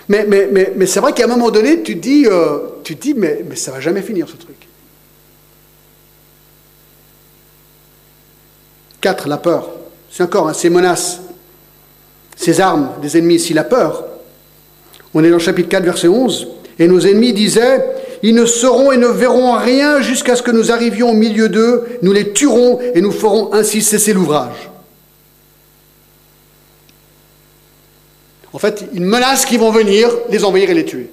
Speaker 1: Mais, mais, mais, c'est vrai qu'à un moment donné, tu te dis, euh, tu dis mais, mais ça va jamais finir ce truc. Quatre, la peur. C'est encore, hein, ces menaces, ces armes des ennemis, ici, la peur. On est dans le chapitre 4, verset 11. Et nos ennemis disaient, ils ne sauront et ne verront rien jusqu'à ce que nous arrivions au milieu d'eux, nous les tuerons et nous ferons ainsi cesser l'ouvrage. En fait, une menace qu'ils vont venir les envahir et les tuer.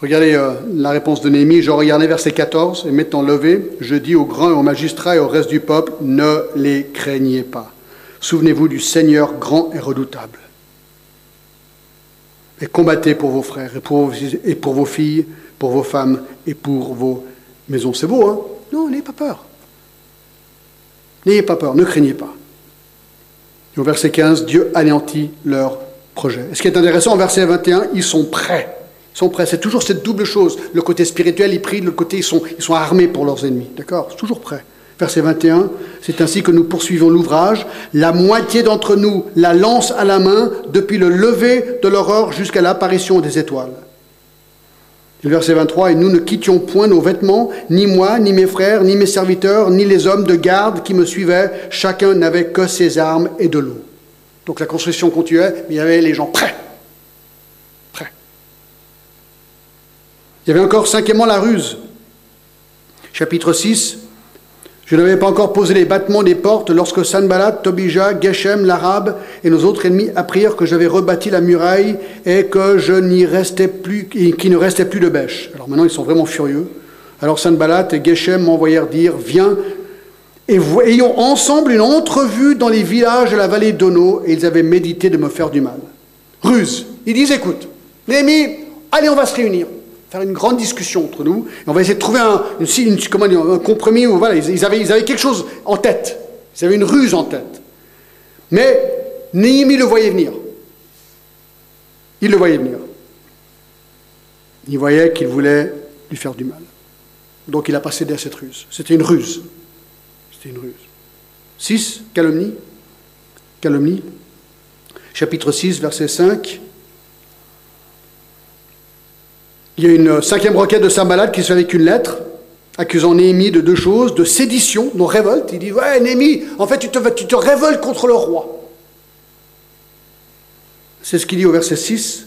Speaker 1: Regardez euh, la réponse de Néhémie, je regardais verset 14, et m'étant levé, je dis aux grands et aux magistrats et au reste du peuple, ne les craignez pas. Souvenez-vous du Seigneur grand et redoutable. Et combattez pour vos frères et pour vos, filles, pour vos femmes et pour vos maisons. C'est beau, hein? Non, n'ayez pas peur. N'ayez pas peur, ne craignez pas. Au verset 15, Dieu anéantit leur projet. Et ce qui est intéressant, au verset 21, ils sont prêts. Ils sont prêts. C'est toujours cette double chose. Le côté spirituel, ils prient, le côté, ils sont, ils sont armés pour leurs ennemis. D'accord? Toujours prêts. Verset 21, c'est ainsi que nous poursuivons l'ouvrage. La moitié d'entre nous la lance à la main depuis le lever de l'aurore jusqu'à l'apparition des étoiles. Le verset 23, et nous ne quittions point nos vêtements, ni moi, ni mes frères, ni mes serviteurs, ni les hommes de garde qui me suivaient. Chacun n'avait que ses armes et de l'eau. Donc la construction continuait, mais il y avait les gens prêts. Prêts. Il y avait encore cinquièmement la ruse. Chapitre 6, je n'avais pas encore posé les battements des portes lorsque Sanballat, Tobija, Geshem, l'Arabe et nos autres ennemis apprirent que j'avais rebâti la muraille et que je n'y restais plus, qu'il ne restait plus de bêches. Alors maintenant ils sont vraiment furieux. Alors Sanballat et Geshem m'envoyèrent dire Viens et ayons ensemble une entrevue dans les villages de la vallée d'Ono et ils avaient médité de me faire du mal. Ruse. Ils disent Écoute, Néhémie, allez, on va se réunir faire une grande discussion entre nous, et on va essayer de trouver un, compromis où voilà, ils, avaient, ils avaient quelque chose en tête, ils avaient une ruse en tête. Mais Néhémie le voyait venir. Il le voyait venir. Il voyait qu'il voulait lui faire du mal. Donc il a pas cédé à cette ruse. C'était une ruse. C'était une ruse. 6, calomnie. Calomnie. Chapitre 6, verset 5. Il y a une cinquième requête de Saint-Malade qui se fait avec une lettre accusant Néhémie de deux choses, de sédition, de révolte. Il dit, ouais, Néhémie, en fait, tu te, révoltes contre le roi. C'est ce qu'il dit au verset 6.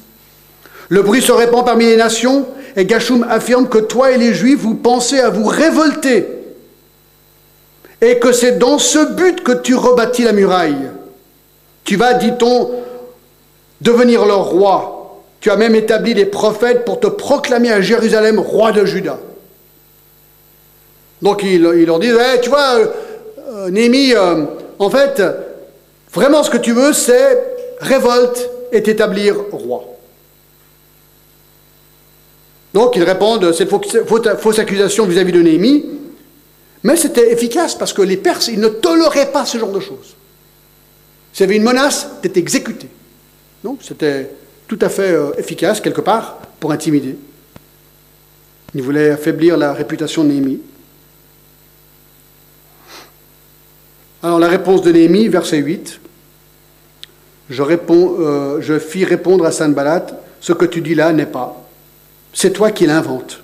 Speaker 1: Le bruit se répand parmi les nations, et Gachum affirme que toi et les Juifs, vous pensez à vous révolter, et que c'est dans ce but que tu rebâtis la muraille. Tu vas, dit-on, devenir leur roi, tu as même établi des prophètes pour te proclamer à Jérusalem roi de Juda. Donc il, leur dit, tu vois, euh, euh, Néhémie, euh, en fait, vraiment ce que tu veux, c'est révolte et t'établir roi. Donc ils répondent cette fausse, accusation vis-à-vis de Néhémie, mais c'était efficace parce que les Perses, ils ne toléraient pas ce genre de choses. S'il y avait une menace, d'être exécuté. Donc c'était tout à fait euh, efficace, quelque part, pour intimider. Il voulait affaiblir la réputation de Néhémie. Alors la réponse de Néhémie, verset 8. Je, réponds, euh, je fis répondre à Sanballat, ce que tu dis là n'est pas. C'est toi qui l'inventes.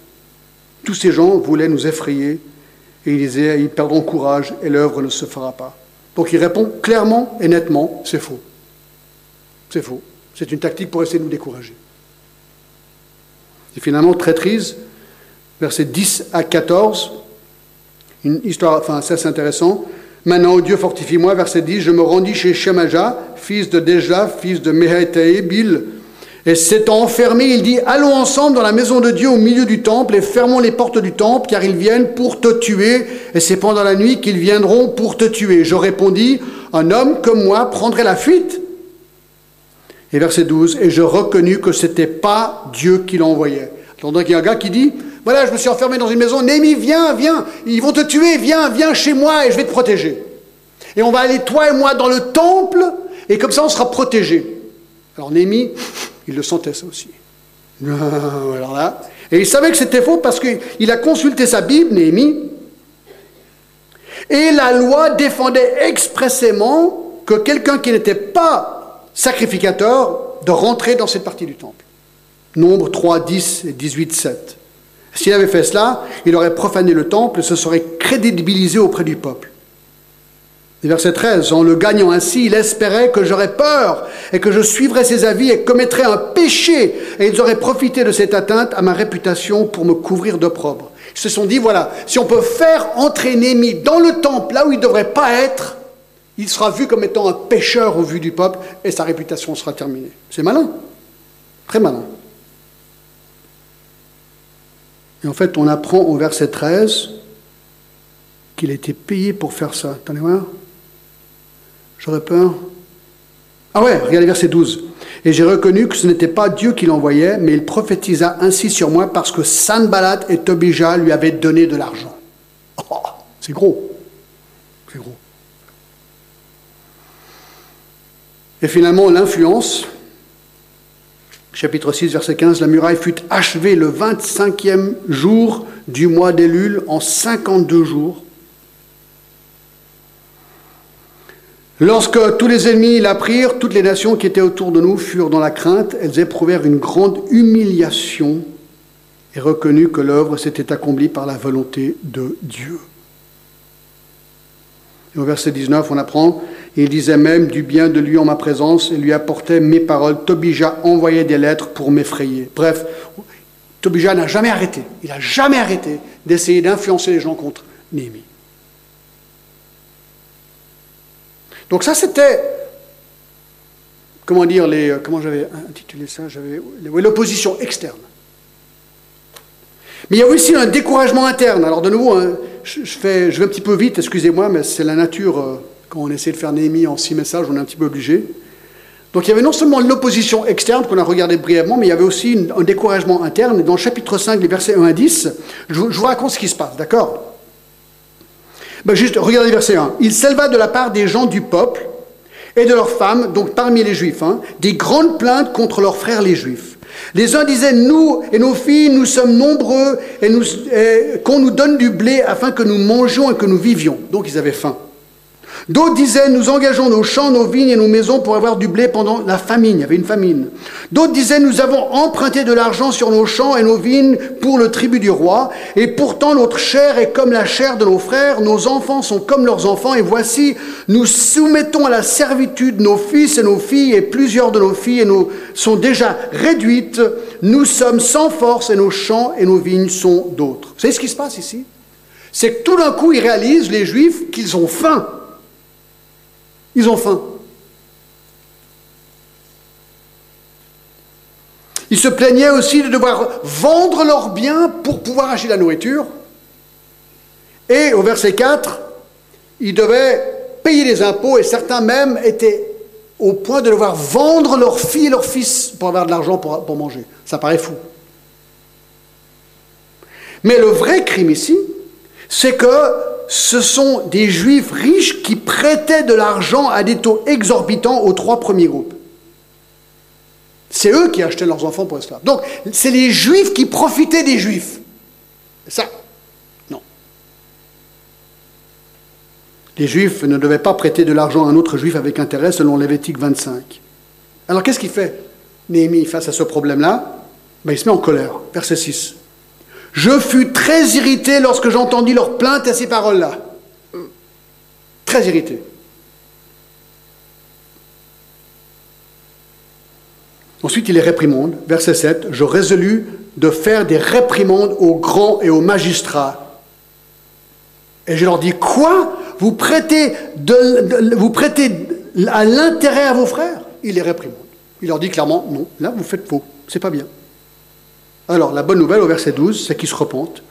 Speaker 1: Tous ces gens voulaient nous effrayer et ils disaient, ils perdront courage et l'œuvre ne se fera pas. Donc il répond clairement et nettement, c'est faux. C'est faux. C'est une tactique pour essayer de nous décourager. Et finalement, traîtrise, versets 10 à 14, une histoire, enfin, c'est intéressant. Maintenant, ô Dieu, fortifie-moi, verset 10, je me rendis chez Shemaja, fils de Deja, fils de Mehaetaïbil, et s'étant enfermé, il dit, allons ensemble dans la maison de Dieu au milieu du temple et fermons les portes du temple, car ils viennent pour te tuer, et c'est pendant la nuit qu'ils viendront pour te tuer. Je répondis, un homme comme moi prendrait la fuite et verset 12, et je reconnus que ce n'était pas Dieu qui l'envoyait. Donc il y a un gars qui dit, voilà, je me suis enfermé dans une maison, Némi, viens, viens, ils vont te tuer, viens, viens chez moi et je vais te protéger. Et on va aller, toi et moi, dans le temple, et comme ça on sera protégé. Alors Némi, il le sentait ça aussi. Alors là, et il savait que c'était faux parce qu'il a consulté sa Bible, Néhémie, et la loi défendait expressément que quelqu'un qui n'était pas sacrificateur de rentrer dans cette partie du temple. Nombre 3, 10 et 18, 7. S'il avait fait cela, il aurait profané le temple et se serait crédibilisé auprès du peuple. verset 13, en le gagnant ainsi, il espérait que j'aurais peur et que je suivrais ses avis et commettrais un péché et ils auraient profité de cette atteinte à ma réputation pour me couvrir d'opprobre. Ils se sont dit, voilà, si on peut faire entrer Némi dans le temple là où il ne devrait pas être, il sera vu comme étant un pécheur au vu du peuple et sa réputation sera terminée. C'est malin, très malin. Et en fait, on apprend au verset 13 qu'il a été payé pour faire ça. Attendez voir. J'aurais peur. Ah ouais, regardez verset 12. Et j'ai reconnu que ce n'était pas Dieu qui l'envoyait, mais il prophétisa ainsi sur moi parce que Sanballat et Tobija lui avaient donné de l'argent. Oh, c'est gros. C'est gros. Et finalement, l'influence, chapitre 6, verset 15, la muraille fut achevée le 25e jour du mois d'Élul en 52 jours. Lorsque tous les ennemis l'apprirent, toutes les nations qui étaient autour de nous furent dans la crainte, elles éprouvèrent une grande humiliation et reconnurent que l'œuvre s'était accomplie par la volonté de Dieu. Au verset 19, on apprend, il disait même du bien de lui en ma présence et lui apportait mes paroles. Tobija envoyait des lettres pour m'effrayer. Bref, Tobija n'a jamais arrêté, il n'a jamais arrêté d'essayer d'influencer les gens contre Néhémie. Donc ça, c'était, comment dire, les, euh, comment j'avais intitulé ça? J'avais l'opposition externe. Mais il y a aussi un découragement interne. Alors de nouveau, hein, je, fais, je vais un petit peu vite, excusez-moi, mais c'est la nature. Euh, on essaie de faire Néhémie en six messages, on est un petit peu obligé. Donc il y avait non seulement l'opposition externe qu'on a regardé brièvement, mais il y avait aussi un découragement interne. Dans le chapitre 5, les versets 1 à 10, je, vous raconte ce qui se passe, d'accord? Ben Juste, regardez verset 1. Il s'éleva de la part des gens du peuple et de leurs femmes, donc parmi les juifs, hein, des grandes plaintes contre leurs frères les juifs. Les uns disaient, nous et nos filles, nous sommes nombreux et qu'on nous donne du blé afin que nous mangions et que nous vivions. Donc ils avaient faim. D'autres disaient, nous engageons nos champs, nos vignes et nos maisons pour avoir du blé pendant la famine. Il y avait une famine. D'autres disaient, nous avons emprunté de l'argent sur nos champs et nos vignes pour le tribut du roi. Et pourtant, notre chair est comme la chair de nos frères, nos enfants sont comme leurs enfants. Et voici, nous soumettons à la servitude nos fils et nos filles, et plusieurs de nos filles nous sont déjà réduites. Nous sommes sans force et nos champs et nos vignes sont d'autres. Vous savez ce qui se passe ici? C'est que tout d'un coup, ils réalisent, les Juifs, qu'ils ont faim. Ils ont faim. Ils se plaignaient aussi de devoir vendre leurs biens pour pouvoir acheter la nourriture. Et au verset 4, ils devaient payer les impôts et certains même étaient au point de devoir vendre leurs filles et leurs fils pour avoir de l'argent pour, pour manger. Ça paraît fou. Mais le vrai crime ici, c'est que ce sont des juifs riches qui prêtaient de l'argent à des taux exorbitants aux trois premiers groupes. C'est eux qui achetaient leurs enfants pour esclaves. Donc, c'est les juifs qui profitaient des juifs. Ça, non. Les juifs ne devaient pas prêter de l'argent à un autre juif avec intérêt selon Lévitique 25. Alors, qu'est-ce qu'il fait Néhémie face à ce problème-là? Ben, Il se met en colère. Verset 6. Je fus très irrité lorsque j'entendis leur plainte à ces paroles-là. Très irrité. Ensuite, il les réprimande. Verset 7. Je résolus de faire des réprimandes aux grands et aux magistrats. Et je leur dis Quoi? Vous prêtez, vous prêtez à l'intérêt à vos frères? Il les réprimande. Il leur dit clairement Non, là, vous faites faux. C'est pas bien. Alors, la bonne nouvelle au verset 12, c'est qu'ils se repentent.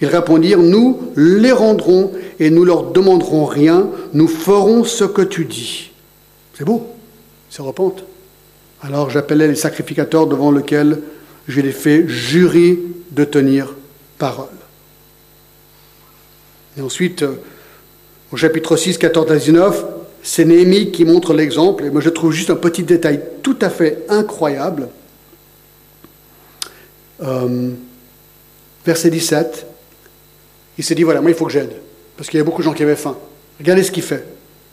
Speaker 1: Ils répondirent, nous les rendrons et nous leur demanderons rien, nous ferons ce que tu dis. C'est beau, ils se repentent. Alors j'appelais les sacrificateurs devant lesquels je les fais jurer de tenir parole. Et ensuite, euh, au chapitre 6, 14 à 19, c'est Néhémie qui montre l'exemple, et moi je trouve juste un petit détail tout à fait incroyable. Euh, verset 17, il s'est dit, voilà, moi il faut que j'aide, parce qu'il y a beaucoup de gens qui avaient faim. Regardez ce qu'il fait.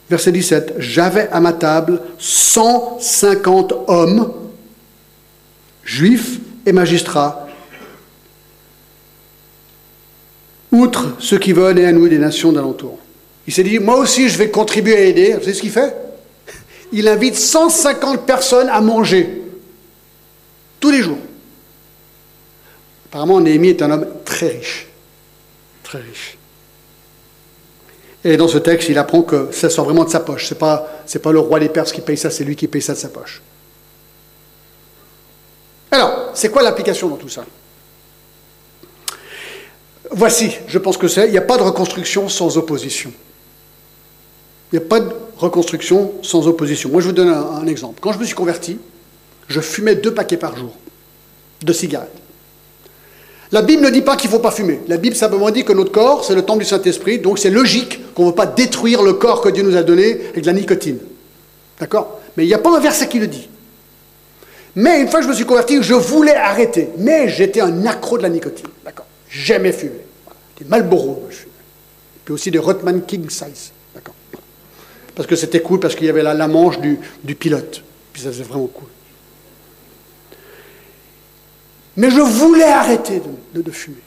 Speaker 1: Verset 17, j'avais à ma table 150 hommes, juifs et magistrats, outre ceux qui venaient à nous des nations d'alentour. Il s'est dit, moi aussi je vais contribuer à aider. Vous savez ce qu'il fait? Il invite 150 personnes à manger, tous les jours. Apparemment, Néhémie est un homme très riche. Très riche. Et dans ce texte, il apprend que ça sort vraiment de sa poche. Ce n'est pas, le roi des Perses qui paye ça, c'est lui qui paye ça de sa poche. Alors, c'est quoi l'application dans tout ça? Voici, je pense que c'est, il n'y a pas de reconstruction sans opposition. Il n'y a pas de reconstruction sans opposition. Moi, je vous donne un exemple. Quand je me suis converti, je fumais deux paquets par jour de cigarettes. La Bible ne dit pas qu'il ne faut pas fumer. La Bible simplement dit que notre corps, c'est le temple du Saint-Esprit, donc c'est logique qu'on ne veut pas détruire le corps que Dieu nous a donné avec de la nicotine. D'accord? Mais il n'y a pas un verset qui le dit. Mais une fois que je me suis converti, je voulais arrêter. Mais j'étais un accro de la nicotine. D'accord? J'aimais fumer. Des Marlboro, je fumais. Puis aussi des Rotman King Size. D'accord? Parce que c'était cool, parce qu'il y avait la, la manche du, du pilote. Puis ça faisait vraiment cool. Mais je voulais arrêter de, fumer.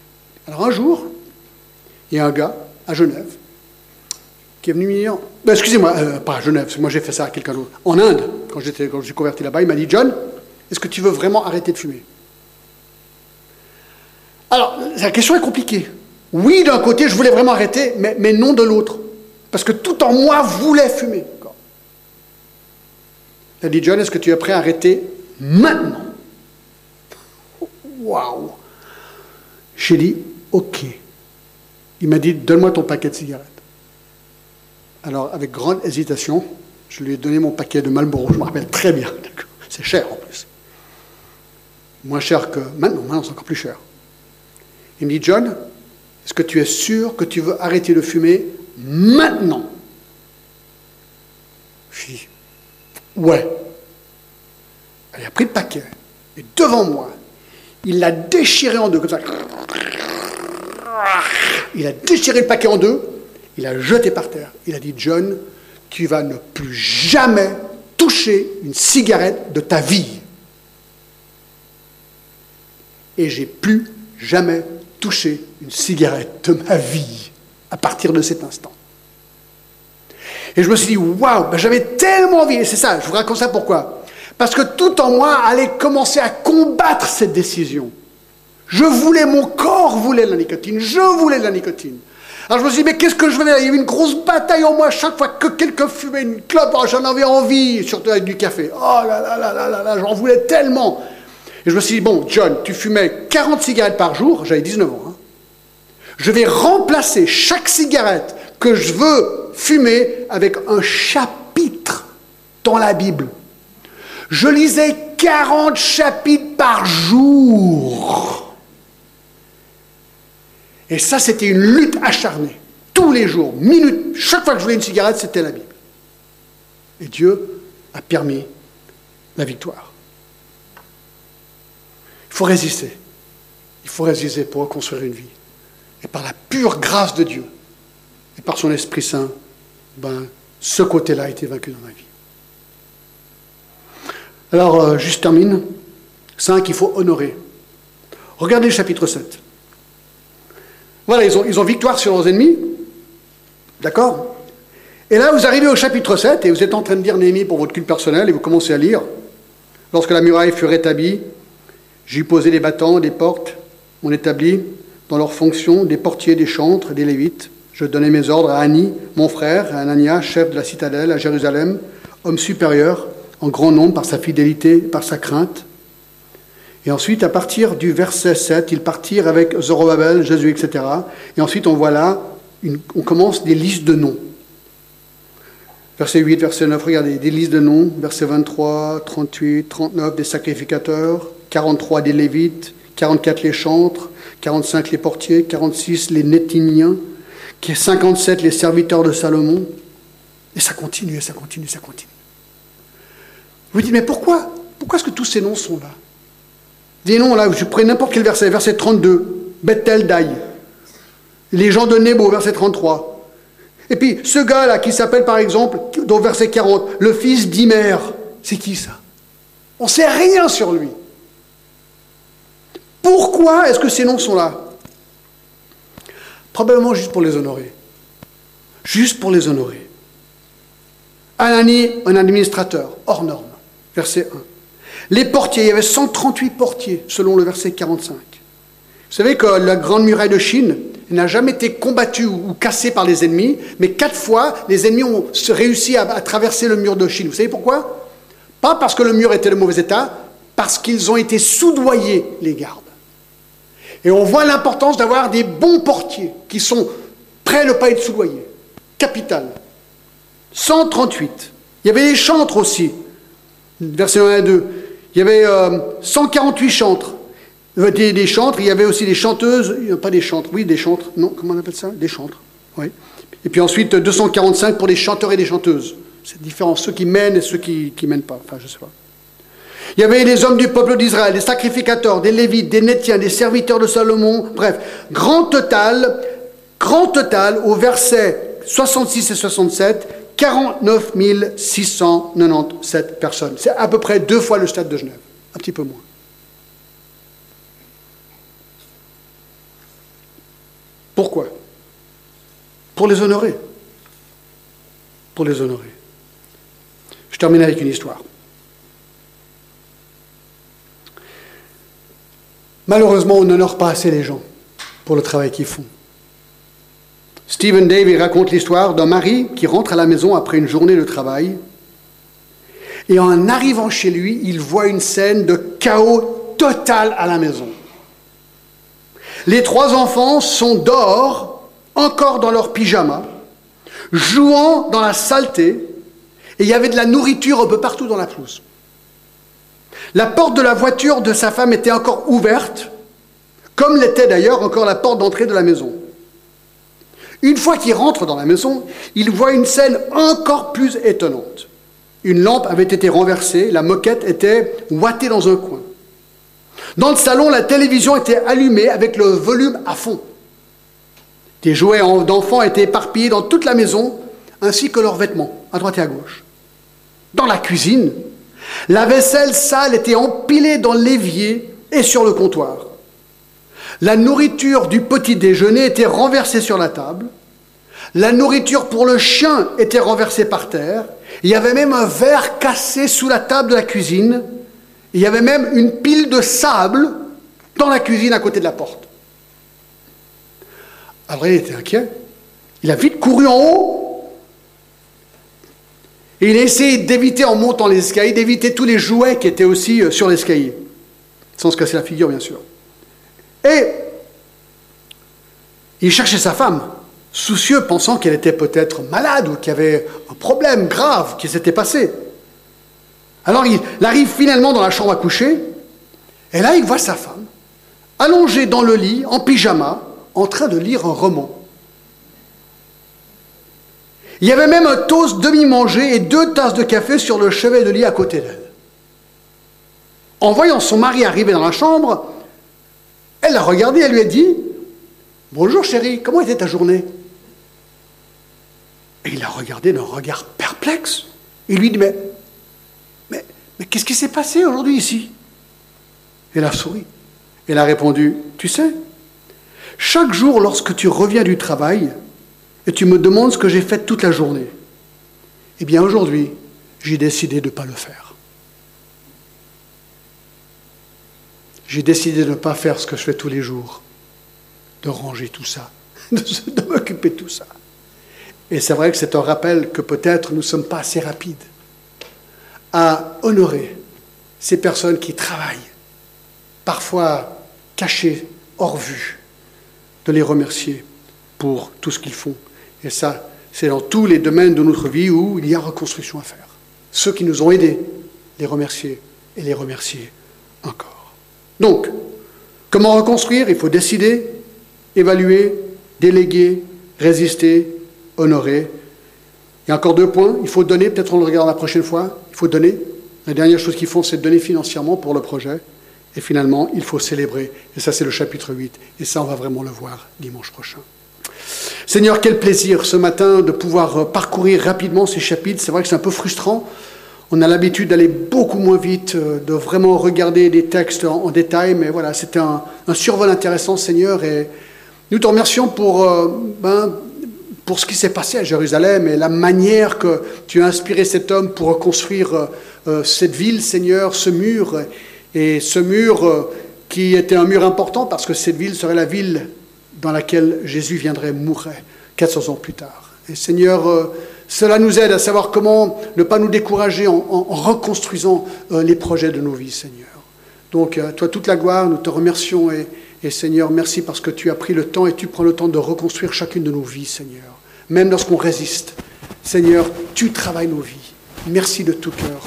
Speaker 1: Alors un jour, il y a un gars à Genève qui est venu me dire, ben, excusez-moi, euh, pas à Genève, parce moi j'ai fait ça à quelqu'un d'autre, en Inde, quand j'étais, je suis converti là-bas, il m'a dit, John, est-ce que tu veux vraiment arrêter de fumer? Alors, la question est compliquée. Oui, d'un côté, je voulais vraiment arrêter, mais, mais non de l'autre. Parce que tout en moi voulait fumer. Il a dit, John, est-ce que tu es prêt à arrêter maintenant? Waouh J'ai dit, OK. Il m'a dit, donne-moi ton paquet de cigarettes. Alors, avec grande hésitation, je lui ai donné mon paquet de Marlboro. Je me rappelle très bien. C'est cher en plus. Moins cher que maintenant. Maintenant, c'est encore plus cher. Il me dit, John, est-ce que tu es sûr que tu veux arrêter de fumer maintenant? Je ouais. Il a pris le paquet. Et devant moi, il l'a déchiré en deux, comme ça. Il a déchiré le paquet en deux, il a jeté par terre. Il a dit, John, tu vas ne plus jamais toucher une cigarette de ta vie. Et j'ai plus jamais touché une cigarette de ma vie à partir de cet instant. Et je me suis dit, waouh, ben j'avais tellement envie, et c'est ça, je vous raconte ça pourquoi? Parce que tout en moi allait commencer à combattre cette décision. Je voulais, mon corps voulait de la nicotine, je voulais de la nicotine. Alors je me suis dit, mais qu'est-ce que je faire? Il y avait une grosse bataille en moi chaque fois que quelqu'un fumait une clope, oh, j'en avais envie, surtout avec du café. Oh là là là là là là, j'en voulais tellement. Et je me suis dit, bon, John, tu fumais 40 cigarettes par jour, j'avais 19 ans. Hein. Je vais remplacer chaque cigarette que je veux fumer avec un chapitre dans la Bible. Je lisais 40 chapitres par jour. Et ça, c'était une lutte acharnée. Tous les jours, minutes, chaque fois que je voulais une cigarette, c'était la Bible. Et Dieu a permis la victoire. Il faut résister. Il faut résister pour reconstruire une vie. Et par la pure grâce de Dieu et par son Esprit Saint, ben, ce côté-là a été vaincu dans ma vie. Alors, euh, juste termine. 5, il faut honorer. Regardez le chapitre 7. Voilà, ils ont, ils ont victoire sur leurs ennemis. D'accord? Et là, vous arrivez au chapitre 7 et vous êtes en train de lire Néhémie pour votre culte personnel et vous commencez à lire. Lorsque la muraille fut rétablie, j'eus posé des battants, des portes, on établit dans leurs fonctions des portiers, des chantres, des lévites. Je donnais mes ordres à Annie, mon frère, à Anania, chef de la citadelle à Jérusalem, homme supérieur, en grand nombre par sa fidélité, par sa crainte. Et ensuite, à partir du verset 7, ils partirent avec Zorobabel, Jésus, etc. Et ensuite, on voit là, on commence des listes de noms. Verset 8, verset 9, regardez, des listes de noms. Verset 23, 38, 39, des sacrificateurs. 43 des Lévites. 44 les chantres. 45 les portiers. 46 les Nétiniens. 57 les serviteurs de Salomon. Et ça continue, et ça continue, ça continue. Vous dites, mais pourquoi Pourquoi est-ce que tous ces noms sont là? Des noms là, je prends n'importe quel verset, verset 32, Bethel Daï, les gens de Nebo, verset 33. Et puis ce gars-là qui s'appelle par exemple, dans verset 40, le fils d'Imer, c'est qui ça? On ne sait rien sur lui. Pourquoi est-ce que ces noms sont là? Probablement juste pour les honorer. Juste pour les honorer. Anani, un administrateur, hors norme verset 1. Les portiers, il y avait 138 portiers selon le verset 45. Vous savez que la grande muraille de Chine n'a jamais été combattue ou cassée par les ennemis, mais quatre fois, les ennemis ont réussi à, traverser le mur de Chine. Vous savez pourquoi? Pas parce que le mur était de mauvais état, parce qu'ils ont été soudoyés, les gardes. Et on voit l'importance d'avoir des bons portiers qui sont prêts à ne pas être sous-loyer. Capital. 138. Il y avait les chantres aussi. Verset 1 et 2. Il y avait 148 chantres. Des, des, chantres, il y avait aussi des chanteuses, pas des chantres, oui, des chantres, non, comment on appelle ça? Des chantres, oui. Et puis ensuite 245 pour les chanteurs et les chanteuses. C'est différent, ceux qui mènent et ceux qui ne mènent pas, enfin je sais pas. Il y avait les hommes du peuple d'Israël, des sacrificateurs, des lévites, des nettiens, des serviteurs de Salomon, bref, grand total, grand total au verset 66 et 67, 49 697 personnes. C'est à peu près deux fois le stade de Genève, un petit peu moins. Pourquoi? Pour les honorer. Pour les honorer. Je termine avec une histoire. Malheureusement, on n'honore pas assez les gens pour le travail qu'ils font. Stephen Davy raconte l'histoire d'un mari qui rentre à la maison après une journée de travail. Et en arrivant chez lui, il voit une scène de chaos total à la maison. Les trois enfants sont dehors, encore dans leur pyjama, jouant dans la saleté, et il y avait de la nourriture un peu partout dans la pelouse. La porte de la voiture de sa femme était encore ouverte, comme l'était d'ailleurs encore la porte d'entrée de la maison. Une fois qu'il rentre dans la maison, il voit une scène encore plus étonnante. Une lampe avait été renversée, la moquette était ouatée dans un coin. Dans le salon, la télévision était allumée avec le volume à fond. Des jouets d'enfants étaient éparpillés dans toute la maison, ainsi que leurs vêtements, à droite et à gauche. Dans la cuisine, la vaisselle sale était empilée dans l'évier et sur le comptoir. La nourriture du petit déjeuner était renversée sur la table. La nourriture pour le chien était renversée par terre. Il y avait même un verre cassé sous la table de la cuisine il y avait même une pile de sable dans la cuisine à côté de la porte. Alors il était inquiet. Il a vite couru en haut. Et il a essayé d'éviter en montant les escaliers, d'éviter tous les jouets qui étaient aussi euh, sur l'escalier. Sans se casser la figure, bien sûr. Et il cherchait sa femme, soucieux, pensant qu'elle était peut-être malade ou qu'il y avait un problème grave qui s'était passé. Alors il arrive finalement dans la chambre à coucher, et là il voit sa femme, allongée dans le lit, en pyjama, en train de lire un roman. Il y avait même un toast demi-mangé et deux tasses de café sur le chevet de lit à côté d'elle. En voyant son mari arriver dans la chambre, elle l'a regardé et lui a dit Bonjour chérie, comment était ta journée? Et il l'a regardé d'un regard perplexe. Il lui dit Mais mais qu'est-ce qui s'est passé aujourd'hui ici? Elle a souri. Elle a répondu, tu sais, chaque jour lorsque tu reviens du travail et tu me demandes ce que j'ai fait toute la journée, eh bien aujourd'hui, j'ai décidé de ne pas le faire. J'ai décidé de ne pas faire ce que je fais tous les jours, de ranger tout ça, de, m'occuper de tout ça. Et c'est vrai que c'est un rappel que peut-être nous ne sommes pas assez rapides à honorer ces personnes qui travaillent, parfois cachées, hors vue, de les remercier pour tout ce qu'ils font. Et ça, c'est dans tous les domaines de notre vie où il y a reconstruction à faire. Ceux qui nous ont aidés, les remercier et les remercier encore. Donc, comment reconstruire? Il faut décider, évaluer, déléguer, résister, honorer. Il y a encore deux points. Il faut donner, peut-être on le regarde la prochaine fois. Il faut donner. La dernière chose qu'ils font, c'est donner financièrement pour le projet. Et finalement, il faut célébrer. Et ça, c'est le chapitre 8. Et ça, on va vraiment le voir dimanche prochain. Seigneur, quel plaisir ce matin de pouvoir euh, parcourir rapidement ces chapitres. C'est vrai que c'est un peu frustrant. On a l'habitude d'aller beaucoup moins vite, euh, de vraiment regarder des textes en, détail. Mais voilà, c'était un, survol intéressant, Seigneur. Et nous te remercions pour euh, ben, pour ce qui s'est passé à Jérusalem et la manière que tu as inspiré cet homme pour reconstruire euh, cette ville, Seigneur, ce mur, et ce mur qui était un mur important parce que cette ville serait la ville dans laquelle Jésus viendrait mourir 400 ans plus tard. Et Seigneur, cela nous aide à savoir comment ne pas nous décourager en, reconstruisant les projets de nos vies, Seigneur. Donc, toi toute la gloire, nous te remercions et, Et Seigneur, merci parce que tu as pris le temps et tu prends le temps de reconstruire chacune de nos vies, Seigneur. Même lorsqu'on résiste. Seigneur, tu travailles nos vies. Merci de tout cœur.